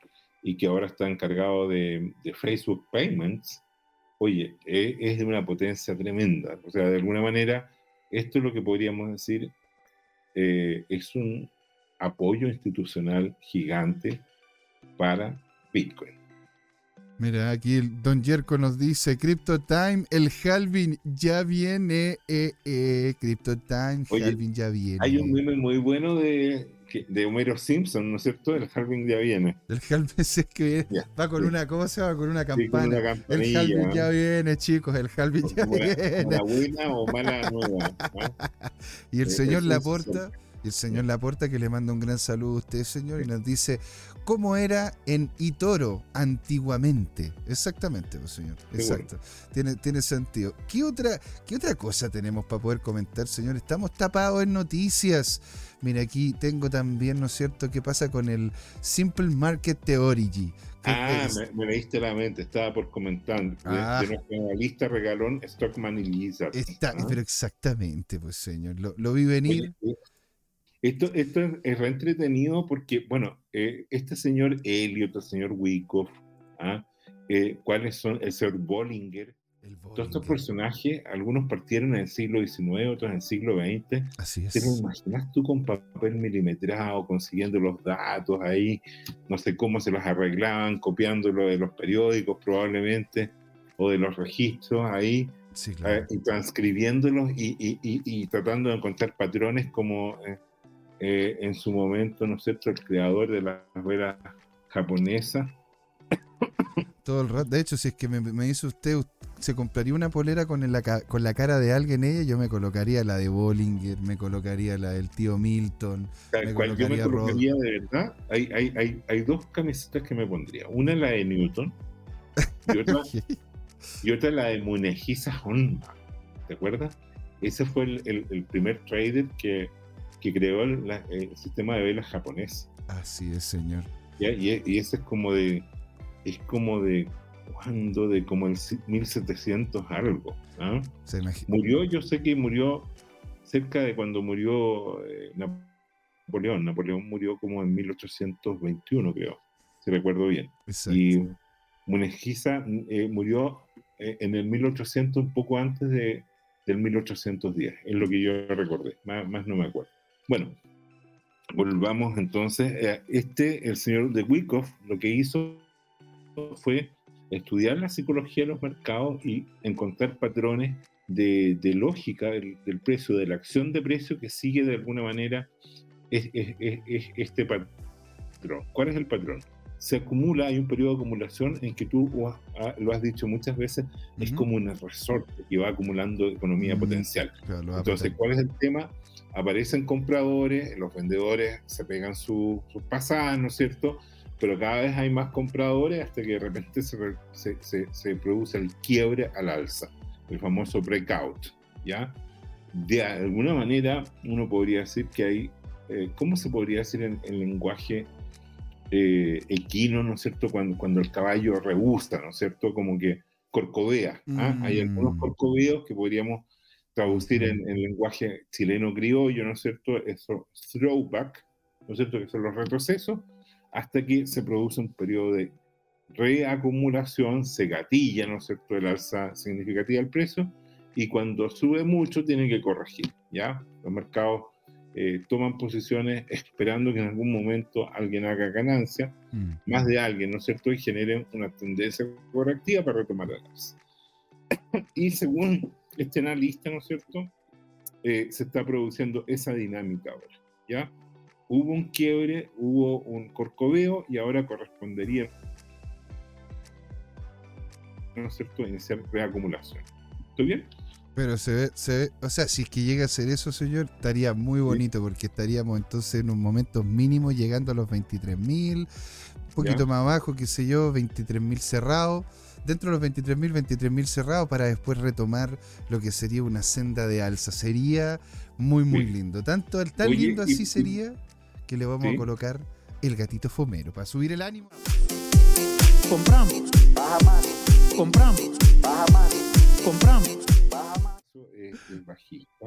y que ahora está encargado de, de Facebook Payments, oye, e- es de una potencia tremenda. O sea, de alguna manera, esto es lo que podríamos decir, eh, es un apoyo institucional gigante para Bitcoin. Mira, aquí el Don Jerko nos dice, Crypto Time, el halving ya viene, eh, eh, Crypto Time, Oye, halving ya viene. Hay un meme muy bueno de, de Homero Simpson, ¿no es cierto? El halving ya viene. El halving es que viene, va con una, ¿cómo se llama? Con una Sí, con campana. una el halving ya viene, chicos, el halving ya Buena, viene. una buena o mala nueva. ¿no? Y el Eh, señor Laporta, el señor Laporta que le manda un gran saludo a usted, señor, y nos dice cómo era en Itoro antiguamente. Exactamente, pues, señor. Exacto. Tiene, tiene sentido. ¿Qué otra, ¿Qué otra cosa tenemos para poder comentar, señor? Estamos tapados en noticias. Mira, aquí tengo también, ¿no es cierto?, qué pasa con el Simple Market Theory. Ah, es- me, me leíste la mente, estaba por comentar. Ah. de analista regalón Stockman y Lizard. está, ¿ah? pero exactamente, pues, señor. Lo, lo vi venir. Oye, Esto, esto es, es re entretenido porque, bueno, eh, este señor Elliot, el señor Wyckoff, ¿ah? Eh, ¿cuáles son? El señor Bollinger. Todos estos personajes, algunos partieron en el siglo XIX, otros en el siglo XX. Así es. ¿Te lo imaginas tú con papel milimetrado, consiguiendo los datos ahí? No sé cómo se los arreglaban, copiándolo de los periódicos probablemente, o de los registros ahí, Sí, eh, claro. y transcribiéndolos y, y- y- y tratando de encontrar patrones como eh, eh, en su momento, ¿no es cierto?, el creador de la rueda japonesa Todo el rato. De hecho, si es que me, me dice usted, se compraría una polera con, la, con la cara de alguien ella, yo me colocaría la de Bollinger, me colocaría la del tío Milton. Me cual, yo me colocaría Rod. de verdad. Hay, hay, hay, hay dos camisetas que me pondría. Una la de Newton y otra, y otra la de Munehisa Honma. ¿Te acuerdas? Ese fue el, el- el primer trader que, que creó el, la- el sistema de velas japonés. Así es, señor. ¿ya? Y, y ese es como de. Es como de. ¿Cuándo? De como el si- 1700 algo. ¿ah? Se Murió, yo sé que murió cerca de cuando murió eh, Napoleón. Napoleón murió como en 1821, creo, si recuerdo bien. Exacto. Y Munehisa eh, murió eh, en el 1800, un poco antes de, del 1810, es lo que yo recordé, más, más no me acuerdo. Bueno, volvamos entonces. eh, Este, el señor de Wyckoff, lo que hizo fue estudiar la psicología de los mercados y encontrar patrones de, de lógica del, del precio, de la acción de precio que sigue de alguna manera es- es- es- es este patrón. ¿Cuál es el patrón? Se acumula, hay un periodo de acumulación en que tú lo has dicho muchas veces, es como un resorte que va acumulando economía potencial. Claro, Entonces. ¿cuál es el tema? Aparecen compradores, los vendedores se pegan su- sus pasadas, ¿no es cierto? Pero cada vez hay más compradores hasta que de repente se, se- se- se produce el quiebre al alza, el famoso breakout, ¿ya? De alguna manera, uno podría decir que hay, eh, ¿cómo se podría decir en, en lenguaje eh, equino, ¿no es cierto? Cuando, cuando el caballo rebusta, ¿no es cierto? Como que corcovea. ¿ah? Hay algunos Mm. corcoveos que podríamos traducir en, en lenguaje chileno criollo, ¿no es cierto? Eso, throwback, ¿no es cierto? Que son los retrocesos, hasta que se produce un periodo de reacumulación, se gatilla, ¿no es cierto?, el alza significativa del precio, y cuando sube mucho tiene que corregir, ¿ya? Los mercados eh, toman posiciones esperando que en algún momento alguien haga ganancia, Mm. más de alguien, ¿no es cierto?, y generen una tendencia correctiva para retomar el alza. Y según este analista, ¿no es cierto?, eh, se está produciendo esa dinámica ahora, ¿ya? Hubo un quiebre, hubo un corcoveo y ahora correspondería, ¿no es cierto?, iniciar reacumulación. ¿Estoy bien? Pero se ve, se ve, o sea, si es que llega a ser eso, señor, estaría muy bonito porque estaríamos entonces en un momento mínimo llegando a los 23.000, un poquito Ya. más abajo, qué sé yo, 23.000 cerrados. Dentro de los 23.000, 23.000 cerrados para después retomar lo que sería una senda de alza. Sería muy, muy Sí. lindo. Tanto, tan Oye, lindo así y- sería que le vamos Sí. a colocar el gatito fomero para subir el ánimo. Compramos, baja más, compramos, baja más, compramos. baja más. Eso es, es bajista.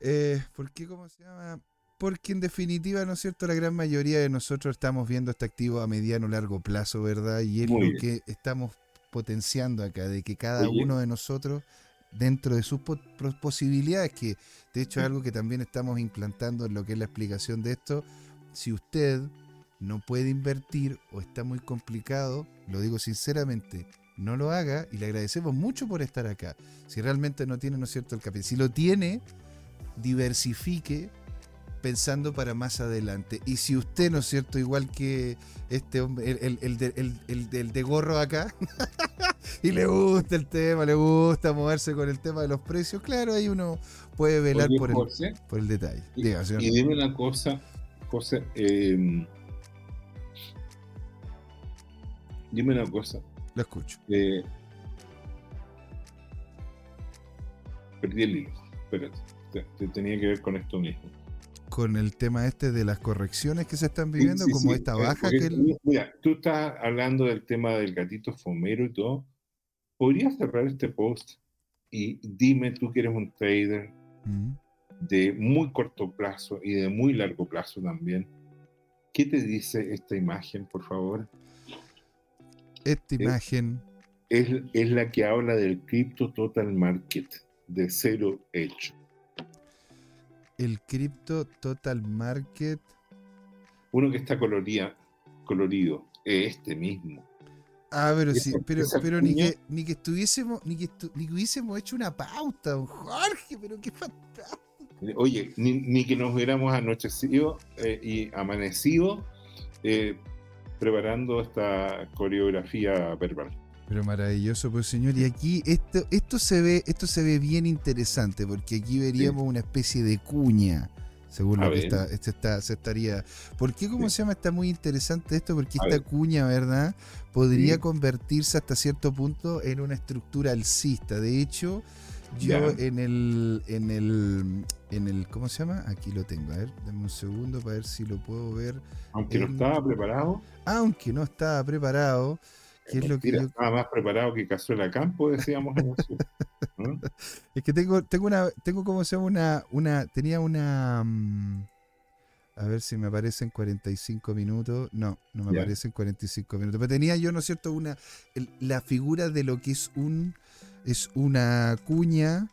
Eh, ¿Por qué? ¿Cómo se llama? Porque en definitiva, ¿no es cierto? La gran mayoría de nosotros estamos viendo este activo a mediano o largo plazo, ¿verdad? Y es Muy lo bien. que estamos potenciando acá, de que cada uno de nosotros, dentro de sus posibilidades, que de hecho es algo que también estamos implantando en lo que es la explicación de esto, si usted no puede invertir o está muy complicado, lo digo sinceramente, no lo haga y le agradecemos mucho por estar acá. Si realmente no tiene, ¿no es cierto?, el capital. Si lo tiene, diversifique pensando para más adelante. Y si usted, ¿no es cierto?, igual que este hombre, el, el, el de, el- del de gorro acá, y le gusta el tema, le gusta moverse con el tema de los precios, claro, ahí uno puede velar Oye, por, el, José, por el detalle. y- Diga, señor. Y dime una cosa, cosa eh, dime una cosa. Lo escucho. eh, perdí el hilo. Espérate. te- te tenía que ver con esto mismo. Con el tema este de las correcciones que se están viviendo, Sí, sí, como sí, esta eh, baja porque, que el- Mira, tú estás hablando del tema del gatito fomero y todo. ¿Podrías cerrar este post y dime tú que eres un trader Mm. de muy corto plazo y de muy largo plazo también? ¿Qué te dice esta imagen, por favor? esta Eh, imagen, Es, es la que habla del Crypto Total Market de cero hecho. El Crypto Total Market. Uno que está coloría, colorido, es este mismo. Ah, pero sí, pero, ni, que, ni que estuviésemos, ni que, estu- ni que hubiésemos hecho una pauta, don Jorge, pero qué fantástico. Oye, ni, ni que nos hubiéramos anochecido eh, y amanecido eh, preparando esta coreografía verbal. Pero maravilloso, pues señor. Y aquí esto, esto se ve, esto se ve bien interesante, porque aquí veríamos una especie de cuña. Según A lo que está, este está, se estaría. ¿Por qué, cómo Sí. se llama? Está muy interesante esto, porque A esta ver. cuña, ¿verdad? Podría Sí. convertirse hasta cierto punto en una estructura alcista. De hecho, yo en el, en el, en el, ¿cómo se llama? Aquí lo tengo. A ver, dame un segundo para ver si lo puedo ver. Aunque no estaba preparado, Aunque no estaba preparado, que es lo que mentira, yo estaba más preparado que Cazuela Campo, decíamos en el sur. ¿no? Es que tengo, tengo una, tengo como se llama una, una, tenía una, mm, a ver si me aparece en 45 minutos, no, no me Ya. aparece en 45 minutos, pero tenía yo, ¿no es cierto?, una, el- la figura de lo que es un, es una cuña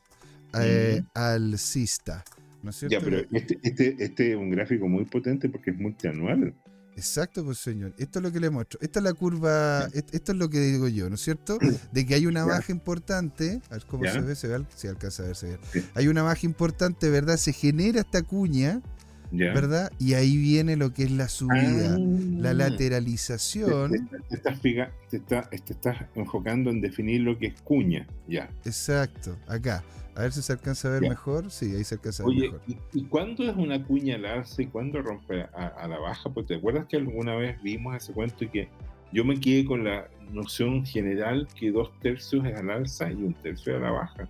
eh, alcista, ¿no es cierto? Ya, pero este, este, este es un gráfico muy potente porque es multianual. Exacto, pues señor. Esto es lo que le muestro. Esta es la curva, esto es lo que digo yo, ¿no es cierto? De que hay una baja importante, a ver cómo se ve, se ve, si alcanza a ver, se ve. Sí. Hay una baja importante, ¿verdad? Se genera esta cuña. ¿verdad? Y ahí viene lo que es la subida, la Ah. lateralización. Te, te- te estás, figa- te, está- te estás enfocando en definir lo que es cuña, ya. Exacto, acá. A ver si se alcanza a ver Ya. mejor. Sí, ahí se alcanza a ver Oye, mejor. ¿y, y cuándo es una cuña al alza y cuándo rompe a, a la baja? Pues te acuerdas que alguna vez vimos ese cuento y que yo me quedé con la noción general que dos tercios es al alza y un tercio es a la baja.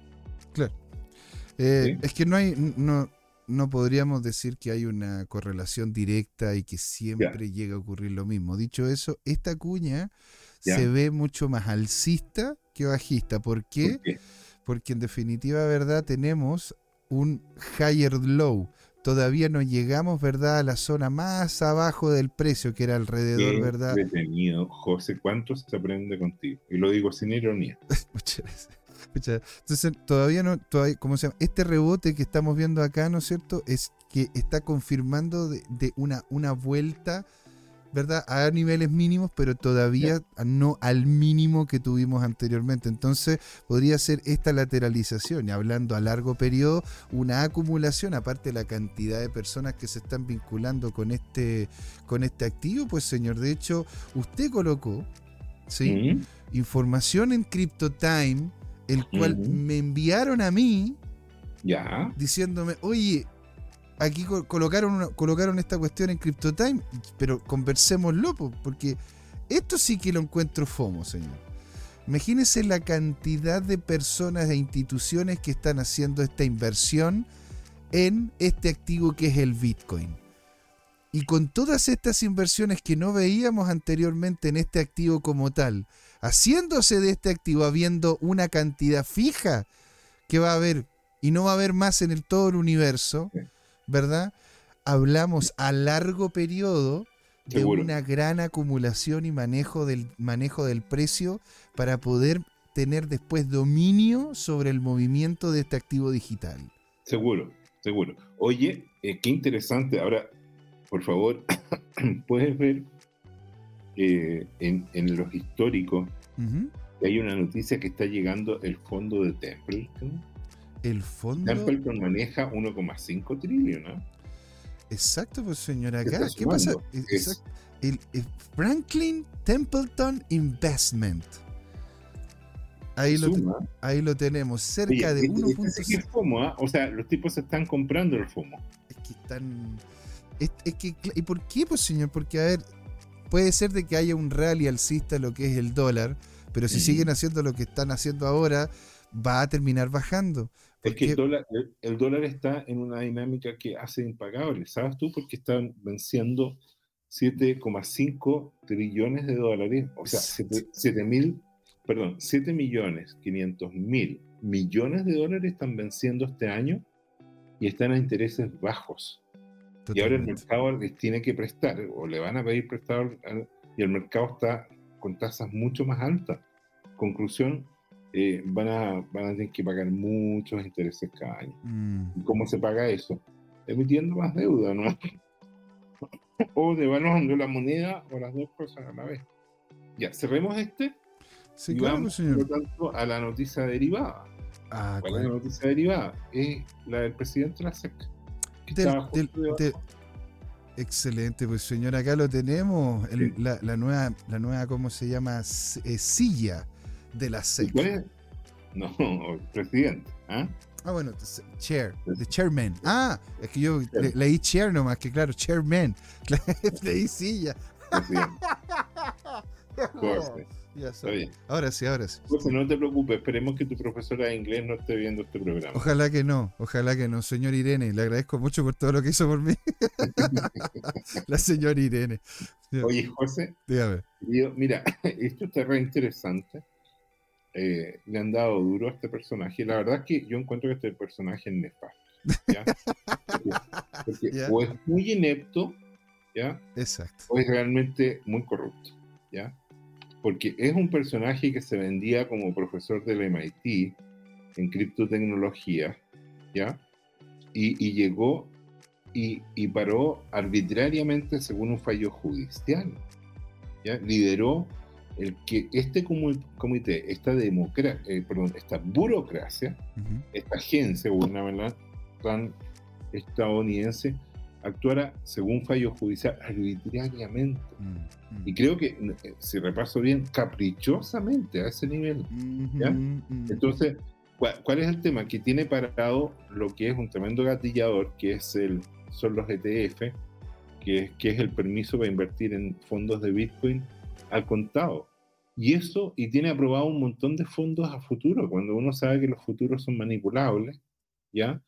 Eh, ¿sí? Es que no hay, no, no podríamos decir que hay una correlación directa y que siempre llega a ocurrir lo mismo. Dicho eso, esta cuña se ve mucho más alcista que bajista. ¿Por qué? ¿Por qué? Porque en definitiva, ¿verdad? Tenemos un higher low. Todavía no llegamos, ¿verdad? A la zona más abajo del precio, que era alrededor, Qué ¿verdad? Detenido, José, ¿cuánto se aprende contigo? Y lo digo sin ironía. Muchas gracias. Entonces, todavía no, todavía, ¿cómo se llama? Este rebote que estamos viendo acá, ¿no es cierto? Es que está confirmando de, de una, una vuelta, ¿verdad? A niveles mínimos, pero todavía no al mínimo que tuvimos anteriormente. Entonces, podría ser esta lateralización, y hablando a largo periodo, una acumulación, aparte de la cantidad de personas que se están vinculando con este, con este activo, pues señor, de hecho, usted colocó, ¿sí? Información en CryptoTime, el cual me enviaron a mí Ya. diciéndome, oye, aquí co- colocaron, colocaron esta cuestión en CryptoTime, pero conversémoslo, po, porque esto sí que lo encuentro FOMO, señor. Imagínense la cantidad de personas e instituciones que están haciendo esta inversión en este activo que es el Bitcoin. Y con todas estas inversiones que no veíamos anteriormente en este activo como tal, haciéndose de este activo habiendo una cantidad fija que va a haber y no va a haber más en el todo el universo. ¿Verdad? Hablamos a largo periodo de Seguro. una gran acumulación y manejo del, manejo del precio para poder tener después dominio sobre el movimiento de este activo digital. Seguro, seguro. Oye, eh, qué interesante. Ahora, por favor, puedes ver eh, en, en los históricos que hay una noticia que está llegando el fondo de Templeton. El fondo. Templeton maneja 1,5 trillones. ¿no? Exacto, pues señor, ¿Qué acá. ¿Qué pasa? Es-. El, el Franklin Templeton Investment. Ahí lo, ahí lo tenemos, cerca Oye, de este- este sí que 1.5. es FOMO, ¿ah? O sea, los tipos se están comprando el FOMO. Es que están. Es, es que, ¿Y por qué, pues, señor? Porque, a ver, puede ser de que haya un rally alcista lo que es el dólar, pero si Mm. siguen haciendo lo que están haciendo ahora, va a terminar bajando. Es que el dólar, el, el dólar está en una dinámica que hace impagable. ¿Sabes tú? Porque están venciendo 7,5 trillones de dólares, o sea, 7 mil, perdón, 7 millones 500 mil millones de dólares están venciendo este año y están a intereses bajos. Y ahora el Totalmente. mercado les tiene que prestar o le van a pedir prestado y el mercado está con tasas mucho más altas. Conclusión, eh, van, a, van a tener que pagar muchos intereses cada año. Mm. ¿Y cómo se paga eso? Emitiendo más deuda, ¿no? o devaluando la moneda o las dos cosas a la vez. Ya, cerremos este Sí, y claro, vamos, pues, por lo señor. tanto, a la noticia derivada. Ah, ¿Cuál es la noticia derivada? Es la del presidente de la SEC. Del- del- Excelente, pues señor, acá lo tenemos. el- Sí. la, la nueva, la nueva, ¿cómo se llama? Eh, silla de la ¿Y SEC. No, presidente. ¿ah? Ah, bueno, chair, the chairman. Ah, es que yo le- leí chair nomás, que claro, chairman. leí silla. Jorge, Ya. Ahora sí, ahora sí. Jorge, no te preocupes, esperemos que tu profesora de inglés no esté viendo este programa. Ojalá que no, ojalá que no, señor Irene. Le agradezco mucho por todo lo que hizo por mí. la señora Irene. Oye, José, Dígame. Yo, mira, esto está re interesante. Eh, le han dado duro a este personaje. La verdad es que yo encuentro que este personaje es nefasto. ¿ya? Porque, porque Ya. o es muy inepto, ¿ya? Exacto. o es realmente muy corrupto. ¿ya? Porque es un personaje que se vendía como profesor del MIT en criptotecnología, ¿ya? Y, y llegó y, y paró arbitrariamente según un fallo judicial. ¿ya? Lideró el que este comité, esta, democra eh, perdón, esta burocracia, Ujú. esta agencia gubernamental tan estadounidense, actuara según fallo judicial arbitrariamente. Mm, mm. Y creo que, eh, si repaso bien, caprichosamente a ese nivel. Entonces, ¿cuál, cuál es el tema? Que tiene parado lo que es un tremendo gatillador, que es el, son los ETF, que es, que es el permiso para invertir en fondos de Bitcoin al contado. Y eso, y tiene aprobado un montón de fondos a futuro, cuando uno sabe que los futuros son manipulables, ¿ya?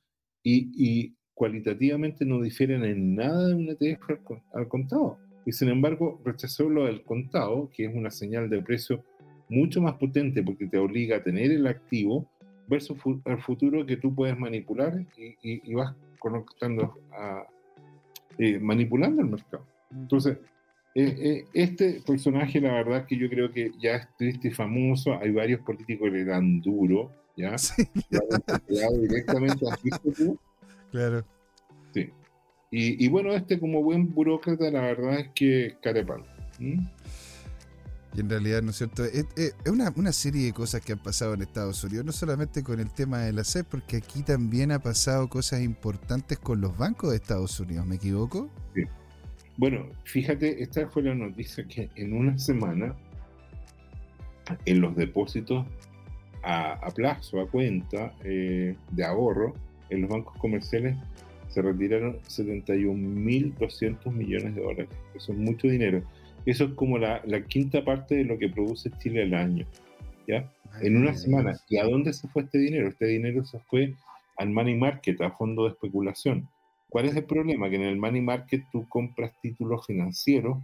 Y, y cualitativamente no difieren en nada de un ETF al, al contado. Y sin embargo, rechazó lo del contado, que es una señal de precio mucho más potente porque te obliga a tener el activo versus fu- el futuro que tú puedes manipular y, y- y vas conectando a, eh, manipulando el mercado. Entonces, eh, eh, este personaje, la verdad que yo creo que ya es triste y famoso. Hay varios políticos que le dan duro, ¿ya? Sí, directamente a claro. Sí. Y, y bueno, este como buen burócrata, la verdad es que carepalo. ¿Mm? Y en realidad, ¿no es cierto? Es, una, una serie de cosas que han pasado en Estados Unidos, no solamente con el tema de la SEP, porque aquí también ha pasado cosas importantes con los bancos de Estados Unidos, ¿me equivoco? Bueno, fíjate, esta fue la noticia que en una semana, en los depósitos a, a plazo, a cuenta eh, de ahorro, en los bancos comerciales se retiraron 71.200 millones de dólares. Eso es mucho dinero. Eso es como la, la quinta parte de lo que produce Chile al año. ¿ya? Ay, en una Dios. semana. ¿Y a dónde se fue este dinero? Este dinero se fue al money market, a fondo de especulación. ¿Cuál es el problema? Que en el money market tú compras títulos financieros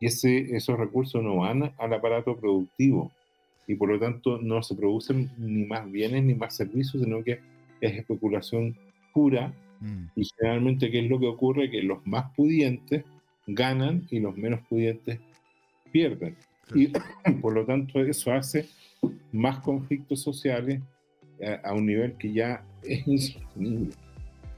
y ese, esos recursos no van al aparato productivo y por lo tanto no se producen ni más bienes ni más servicios, sino que es especulación pura Mm, y generalmente qué es lo que ocurre que los más pudientes ganan y los menos pudientes pierden. Y por lo tanto eso hace más conflictos sociales a, a un nivel que ya es insostenible.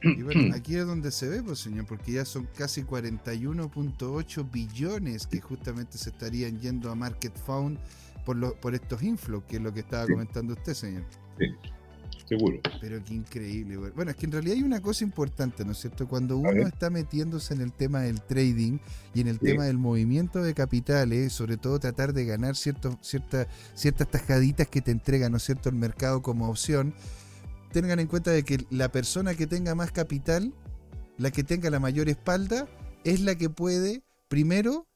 Y bueno, aquí es donde se ve, pues señor, porque ya son casi 41.8 billones que justamente se estarían yendo a Market Fund por, lo- por estos inflows, que es lo que estaba Sí. comentando usted, señor. Seguro. Pero qué increíble. Bueno, es que en realidad hay una cosa importante, ¿no es cierto? Cuando uno está metiéndose en el tema del trading y en el Sí. tema del movimiento de capitales, sobre todo tratar de ganar ciertos, cierta- ciertas tajaditas que te entrega, ¿no es cierto?, el mercado como opción, tengan en cuenta de que la persona que tenga más capital, la que tenga la mayor espalda, es la que puede, primero,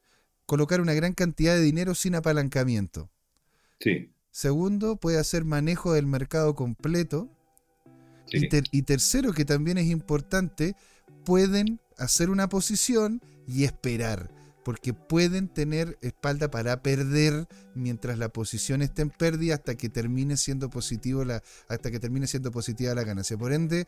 colocar una gran cantidad de dinero sin apalancamiento. Sí. Segundo, puede hacer manejo del mercado completo. sí. Y, ter- y tercero, que también es importante, pueden hacer una posición y esperar, porque pueden tener espalda para perder mientras la posición esté en pérdida hasta que termine siendo positivo la, hasta que termine siendo positiva la ganancia. Por ende,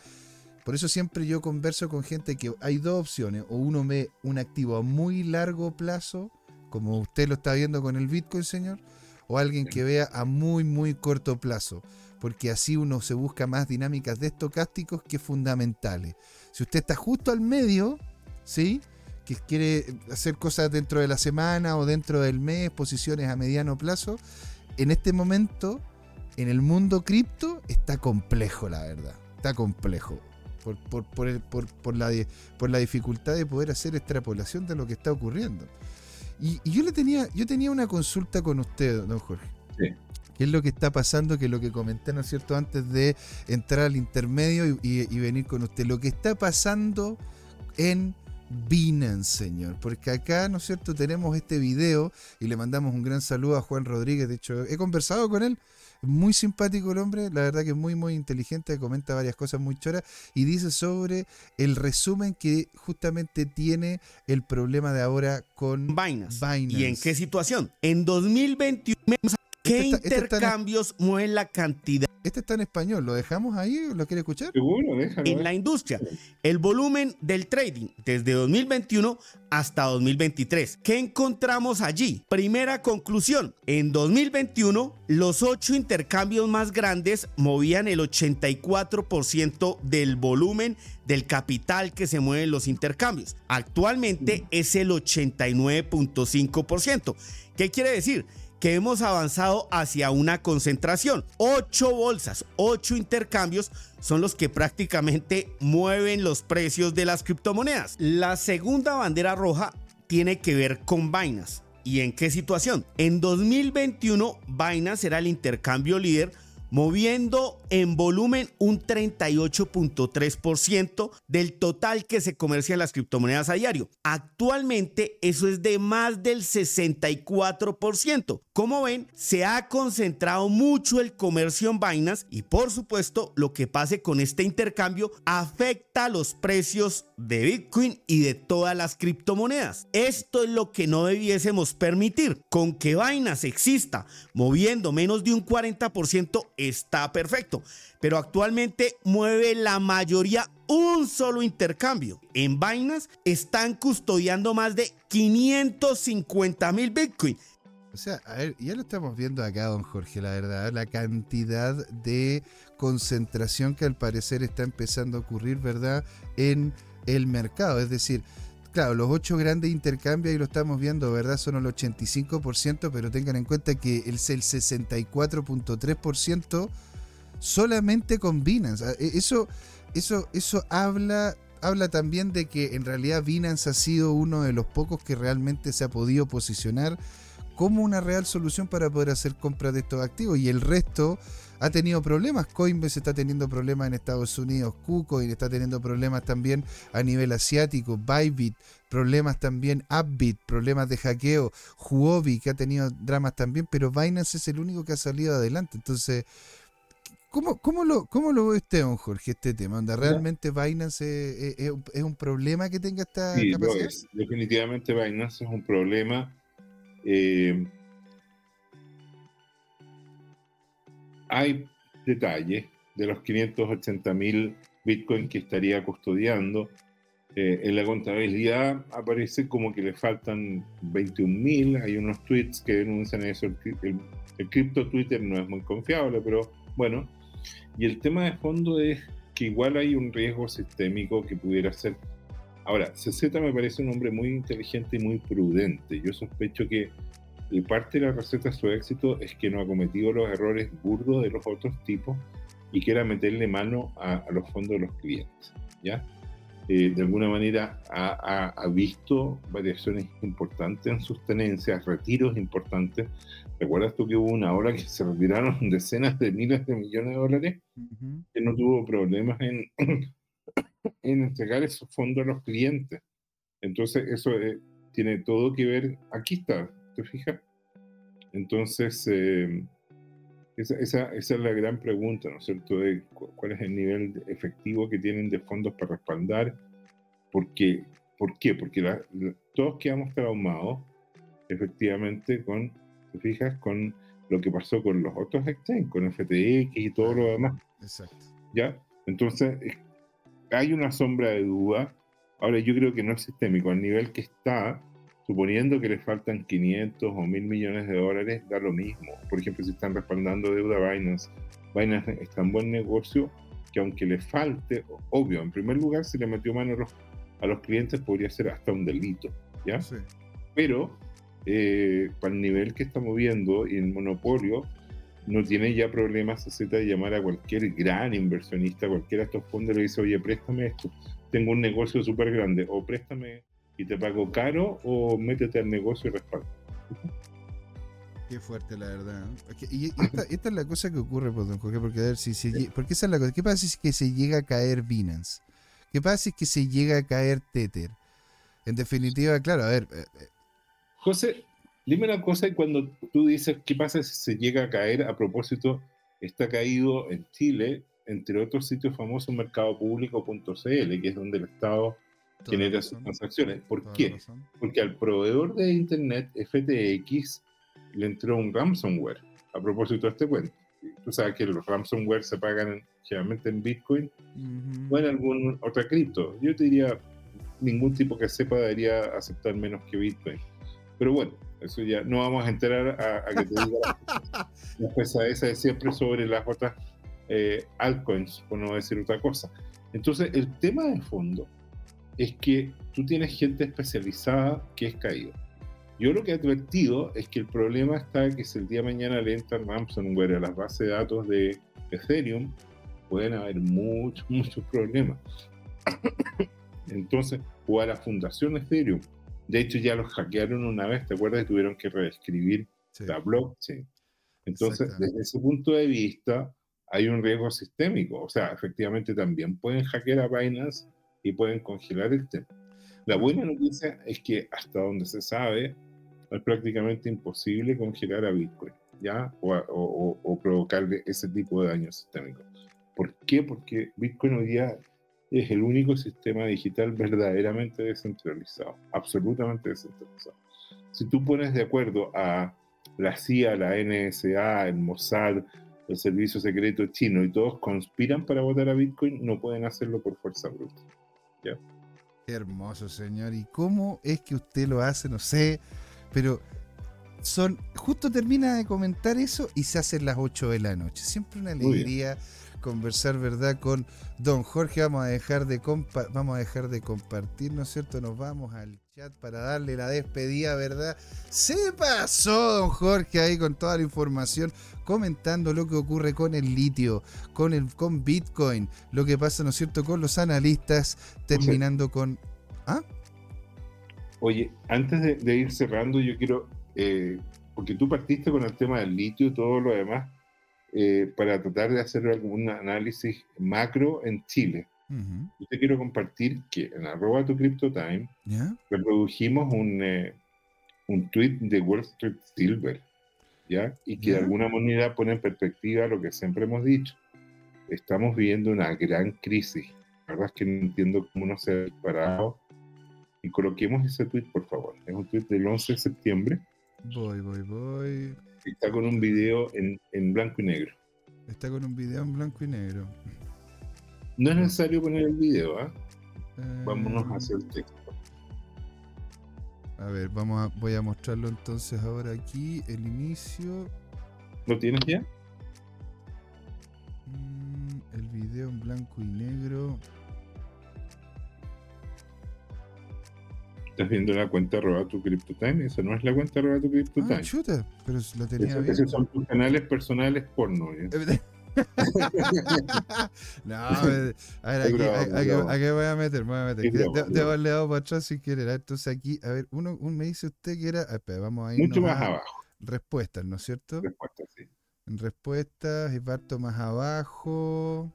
por eso siempre yo converso con gente que hay dos opciones, o uno ve un activo a muy largo plazo, como usted lo está viendo con el Bitcoin, señor, o alguien que vea a muy, muy corto plazo, porque así uno se busca más dinámicas de estocásticos que fundamentales. Si usted está justo al medio, ¿sí? Que quiere hacer cosas dentro de la semana o dentro del mes, posiciones a mediano plazo, en este momento, en el mundo cripto, está complejo, la verdad. Está complejo. por, por, por, el- por- por la, por la dificultad de poder hacer extrapolación de lo que está ocurriendo. Y, y yo le tenía, yo tenía una consulta con usted, don Jorge. Sí. ¿Qué es lo que está pasando? Que es lo que comenté, ¿no es cierto?, antes de entrar al intermedio y, y- y venir con usted. Lo que está pasando en Binance, señor. Porque acá, ¿no es cierto?, tenemos este video y le mandamos un gran saludo a Juan Rodríguez. De hecho, he conversado con él. Muy simpático el hombre, la verdad que es muy, muy inteligente, comenta varias cosas muy choras y dice sobre el resumen que justamente tiene el problema de ahora con Binance. Binance. ¿Y en qué situación? En 2021, ¿qué Este está- este está en- intercambios mueven la cantidad Este está en español, ¿lo dejamos ahí? ¿Lo quiere escuchar? Seguro, déjalo. en la industria? El volumen del trading desde 2021 hasta 2023. ¿Qué encontramos allí? Primera conclusión. En 2021, los ocho intercambios más grandes movían el 84% del volumen del capital que se mueve en los intercambios. Actualmente es el 89.5%. ¿Qué quiere decir? Que hemos avanzado hacia una concentración. Ocho bolsas, ocho intercambios son los que prácticamente mueven los precios de las criptomonedas. La segunda bandera roja tiene que ver con Binance. ¿Y en qué situación? En 2021, Binance era el intercambio líder moviendo en volumen un 38.3% del total que se comercia en las criptomonedas a diario. Actualmente eso es de más del 64%. Como ven, se ha concentrado mucho el comercio en Binance y por supuesto lo que pase con este intercambio afecta los precios de Bitcoin y de todas las criptomonedas. Esto es lo que no debiésemos permitir. Con que Binance exista moviendo menos de un 40% está perfecto, pero actualmente mueve la mayoría un solo intercambio. En Binance están custodiando más de 550 mil Bitcoin. O sea, a ver, ya lo estamos viendo acá, don Jorge, la verdad, la cantidad de concentración que al parecer está empezando a ocurrir, ¿verdad?, en el mercado. Es decir, claro, los ocho grandes intercambios, ahí lo estamos viendo, ¿verdad?, son el 85%, pero tengan en cuenta que es el 64.3% solamente con Binance. Ah, e- Eso, eso, eso habla, habla también de que en realidad Binance ha sido uno de los pocos que realmente se ha podido posicionar como una real solución para poder hacer compras de estos activos y el resto ha tenido problemas. Coinbase está teniendo problemas en Estados Unidos, KuCoin está teniendo problemas también a nivel asiático, Bybit, problemas también, Upbit, problemas de hackeo, Huobi que ha tenido dramas también, pero Binance es el único que ha salido adelante. Entonces, ¿cómo, cómo, lo, cómo lo ve usted, don Jorge, este tema? ¿Onda realmente Binance es, es- es un- problema que tenga esta Sí, lo capacidad? es. Definitivamente Binance es un problema. Eh, hay detalles de los 580 mil Bitcoin que estaría custodiando. Eh, en la contabilidad aparece como que le faltan 21 mil. Hay unos tweets que denuncian eso. El, el, el cripto Twitter no es muy confiable, pero bueno. Y el tema de fondo es que igual hay un riesgo sistémico que pudiera ser Ahora, CZ me parece un hombre muy inteligente y muy prudente. Yo sospecho que parte de la receta de su éxito es que no ha cometido los errores burdos de los otros tipos y que era meterle mano a, a los fondos de los clientes. ¿ya? Eh, de alguna manera ha, ha- ha visto variaciones importantes en sus tenencias, retiros importantes. ¿Recuerdas tú que hubo una hora que se retiraron decenas de miles de millones de dólares? Ujú. que no tuvo problemas en, en entregar esos fondos a los clientes. Entonces, eso eh, tiene todo que ver, aquí está, ¿te fijas? Entonces, eh, esa, esa- esa es la gran pregunta, ¿no es cierto? De cu- cuál es el nivel efectivo que tienen de fondos para respaldar. Porque, ¿Por qué? Porque la- la- todos quedamos traumados, efectivamente, con, ¿te fijas? Con lo que pasó con los otros exchanges, con FTX y todo lo demás. Exacto. ¿ya? Entonces, hay una sombra de duda. Ahora, yo creo que no es sistémico. Al nivel que está, suponiendo que le faltan 500 o 1000 millones de dólares, da lo mismo. Por ejemplo, si están respaldando deuda Binance, Binance es tan buen negocio que aunque le falte, obvio, en primer lugar, si le metió mano a los, a los clientes, podría ser hasta un delito, ¿ya? Sí. pero eh, para el nivel que está moviendo y el monopolio, no tiene ya problemas CZ de llamar a cualquier gran inversionista, cualquiera de estos fondos le dice, oye, préstame esto, tengo un negocio súper grande, o préstame y te pago caro, o métete al negocio y respalda. Qué fuerte, la verdad. Y esta, esta es la cosa que ocurre, pues, don Jorge, porque a ver si se lle- porque esa es la cosa. ¿Qué pasa si es que se llega a caer Binance? ¿Qué pasa si es que se llega a caer Tether? En definitiva, claro, a ver, eh, eh, José, dime una cosa y cuando tú dices qué pasa si se llega a caer, a propósito, está caído en Chile, entre otros sitios famosos, mercadopúblico.cl, que es donde el Estado genera sus transacciones. ¿Por toda qué? Porque al proveedor de Internet, FTX, le entró un ransomware. A propósito de este cuento. Tú sabes que los ransomware se pagan en- generalmente en Bitcoin Ujú. o en alguna otra cripto. Yo te diría, ningún tipo que sepa debería aceptar menos que Bitcoin. Pero bueno, eso ya no vamos a entrar a, a que te diga la pesadeza de siempre sobre las otras eh, altcoins, por no decir otra cosa. Entonces, el tema de fondo es que tú tienes gente especializada que es caída. Yo lo que he advertido es que el problema está que si el día de mañana le entra ransomware a las bases de datos de Ethereum, pueden haber muchos, muchos problemas. Entonces, o a la fundación Ethereum. De hecho, ya los hackearon una vez, ¿te acuerdas? Y tuvieron que reescribir Sí. la blockchain. Entonces, desde ese punto de vista, hay un riesgo sistémico. O sea, efectivamente también pueden hackear a Binance y pueden congelar el tema. La buena noticia es que hasta donde se sabe, es prácticamente imposible congelar a Bitcoin, ¿ya? O, o- o- provocarle ese tipo de daño sistémico. ¿Por qué? Porque Bitcoin hoy día es el único sistema digital verdaderamente descentralizado, absolutamente descentralizado. Si tú pones de acuerdo a la CIA, la NSA, el Mossad, el Servicio Secreto Chino y todos conspiran para votar a Bitcoin, no pueden hacerlo por fuerza bruta. Qué hermoso, señor. ¿Y cómo es que usted lo hace? No sé, pero son justo termina de comentar eso y se hacen las 8 de la noche. Siempre una alegría conversar, ¿verdad? Con don Jorge. Vamos a dejar de compa- vamos a dejar de compartir, ¿no es cierto? Nos vamos al chat para darle la despedida, ¿verdad? Se pasó don Jorge ahí con toda la información comentando lo que ocurre con el litio, con el con Bitcoin, lo que pasa, ¿no es cierto?, con los analistas, terminando con Oye, antes de, de ir cerrando, yo quiero, eh, porque tú partiste con el tema del litio y todo lo demás, eh, para tratar de hacer algún análisis macro en Chile. Ujú, Yo te quiero compartir que en arroba tu CryptoTime ¿Ya? reprodujimos un, eh, un tweet de Wall Street Silver, ¿ya? Y que de Ya. alguna manera pone en perspectiva lo que siempre hemos dicho. Estamos viviendo una gran crisis. La verdad es que no entiendo cómo no se ha disparado. Y coloquemos ese tweet, por favor. Es un tweet del 11 de septiembre. Voy, voy, voy. Está con un video en, en blanco y negro. Está con un video en blanco y negro. No es necesario poner el video, ¿ah? Eh, Vámonos hacia el texto. A ver, vamos a, voy a mostrarlo entonces ahora aquí, el inicio. ¿Lo tienes ya? Mm, el video en blanco y negro. Estás viendo la cuenta arroba tu CryptoTime. Esa no es la cuenta arroba tu Ah, CryptoTime. chuta, pero la tenía Esos, bien. esos son tus canales personales porno. ¿ya? no, a ver, a aquí, aquí voy a meter, me voy a meter. De- Debo haberle dado para atrás sin querer. Ah, Entonces aquí, a ver, uno, uno me dice usted que era. espera, vamos a ir Mucho más abajo. Respuestas, ¿no es cierto? Respuesta, sí. Respuestas, y parto más abajo.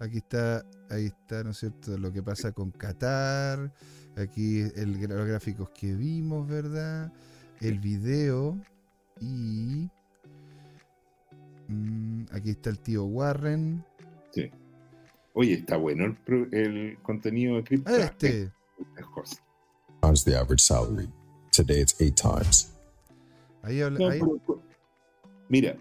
Aquí está, ahí está, ¿no es cierto? Lo que pasa con Qatar. Aquí el, los gráficos que vimos, ¿verdad? El video. Y. mm, aquí está el tío Warren. Oye, está bueno el, pro- el contenido de cripto. Este. Times the average salary. Today it's eight times. Ahí habla. No, ahí- pero- pero- mira,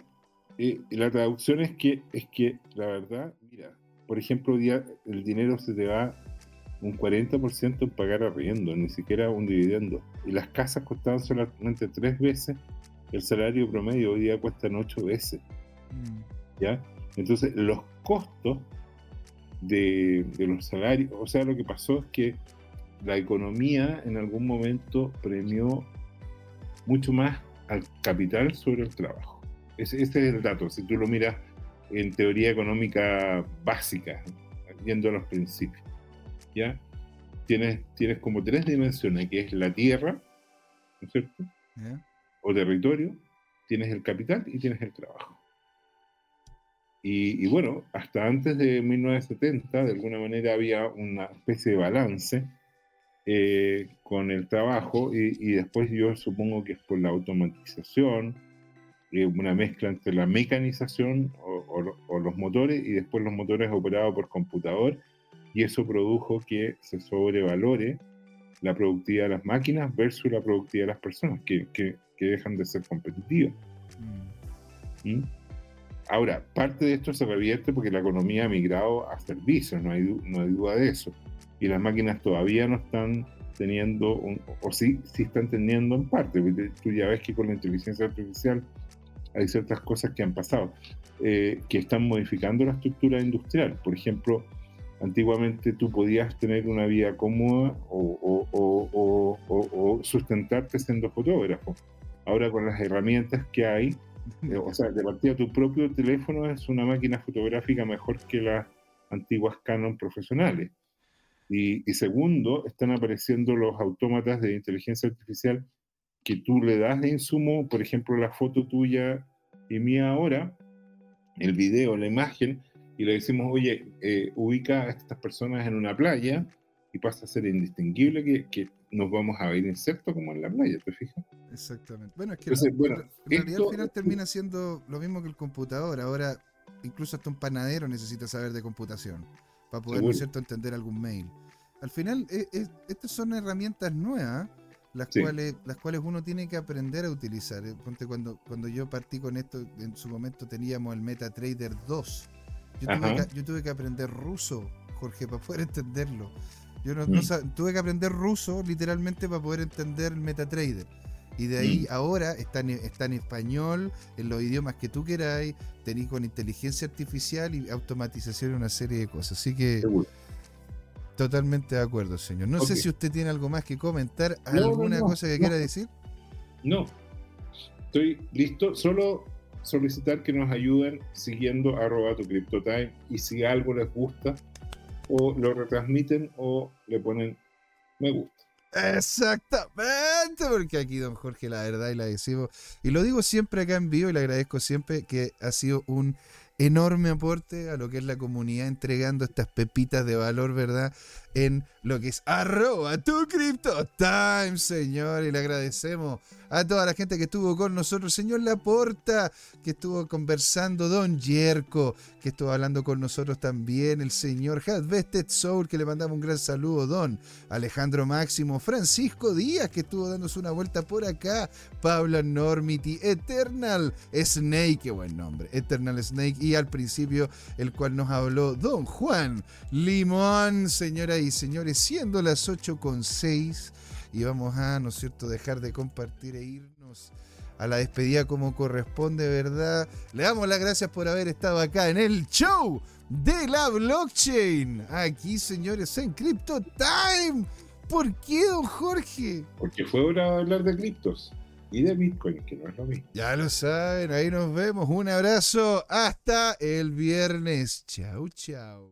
eh, la traducción es que, es que la verdad, mira, por ejemplo, hoy día el dinero se te va un 40% en pagar arriendo, ni siquiera un dividendo. Y las casas costaban solamente tres veces el salario promedio, hoy día cuestan ocho veces. Mm, ¿ya? Entonces, los costos de, de los salarios, o sea, lo que pasó es que la economía en algún momento premió mucho más al capital sobre el trabajo. Ese, ese es el dato. Si tú lo miras en teoría económica básica, viendo los principios, ¿ya? Tienes, tienes como tres dimensiones, que es la tierra, ¿no es cierto? O territorio, tienes el capital y tienes el trabajo. Y, y bueno, hasta antes de 1970, de alguna manera había una especie de balance eh, con el trabajo y, y después yo supongo que es por la automatización, eh, una mezcla entre la mecanización o, o o los motores y después los motores operados por computador y eso produjo que se sobrevalore la productividad de las máquinas versus la productividad de las personas que, que- que dejan de ser competitivas. Mm. ¿Mm? Ahora, parte de esto se revierte porque la economía ha migrado a servicios, no hay, no hay duda de eso. Y las máquinas todavía no están teniendo, un- o sí, sí están teniendo en parte. Tú ya ves que con la inteligencia artificial hay ciertas cosas que han pasado, eh, que están modificando la estructura industrial. Por ejemplo, antiguamente tú podías tener una vida cómoda o, o- o- o- sustentarte siendo fotógrafo. Ahora con las herramientas que hay, o sea, de partida tu propio teléfono es una máquina fotográfica mejor que las antiguas Canon profesionales. Y, y segundo, están apareciendo los autómatas de inteligencia artificial que tú le das de insumo, por ejemplo, la foto tuya y mía ahora, el video, la imagen, y le decimos, oye, eh, ubica a estas personas en una playa y pasa a ser indistinguible que, nos vamos a ver insectos como en la playa, ¿te fijas? Exactamente. Bueno, es que Entonces, la- bueno, en realidad al final termina siendo lo mismo que el computador. Ahora, incluso hasta un panadero necesita saber de computación para poder, ¿no es Seguro. cierto?, entender algún mail. Al final, eh, eh, estas son herramientas nuevas, las, Sí. cuales, las cuales uno tiene que aprender a utilizar. Eh, Ponte cuando, cuando yo partí con esto, en su momento teníamos el MetaTrader 2. Yo tuve, que, yo tuve que aprender ruso, Jorge, para poder entenderlo. Yo no, Mm. tuve que aprender ruso literalmente para poder entender el MetaTrader. Y de ahí Mm. ahora está en, está en español, en los idiomas que tú queráis, tenéis con inteligencia artificial y automatización una serie de cosas. Así que Seguro. totalmente de acuerdo, señor. No sé si usted tiene algo más que comentar, No, alguna no, cosa que no. quiera decir. No, estoy listo. Solo solicitar que nos ayuden siguiendo arroba tu CryptoTime y si algo les gusta o lo retransmiten o le ponen me gusta. Exactamente, porque aquí don Jorge, la verdad, y la decimos, y lo digo siempre acá en vivo y le agradezco siempre que ha sido un enorme aporte a lo que es la comunidad entregando estas pepitas de valor, ¿verdad? En lo que es arroba tu Crypto Time, señor, y le agradecemos a toda la gente que estuvo con nosotros, señor Laporta, que estuvo conversando, don Yerko, que estuvo hablando con nosotros también, el señor Vested Soul, que le mandamos un gran saludo, don Alejandro Máximo, Francisco Díaz, que estuvo dándose una vuelta por acá, Pablo Normity, Eternal Snake, qué buen nombre, Eternal Snake, y al principio el cual nos habló Don Juan Limón, señoras y señores, siendo las 8 con 6, y vamos a, ¿no es cierto?, dejar de compartir e irnos a la despedida como corresponde, ¿verdad? Le damos las gracias por haber estado acá en el show de la blockchain. Aquí, señores, en Crypto Time. ¿Por qué, don Jorge? Porque fue hora de hablar de criptos y de Bitcoin, que no es lo mismo. Ya lo saben, ahí nos vemos. Un abrazo. Hasta el viernes. Chau, chau.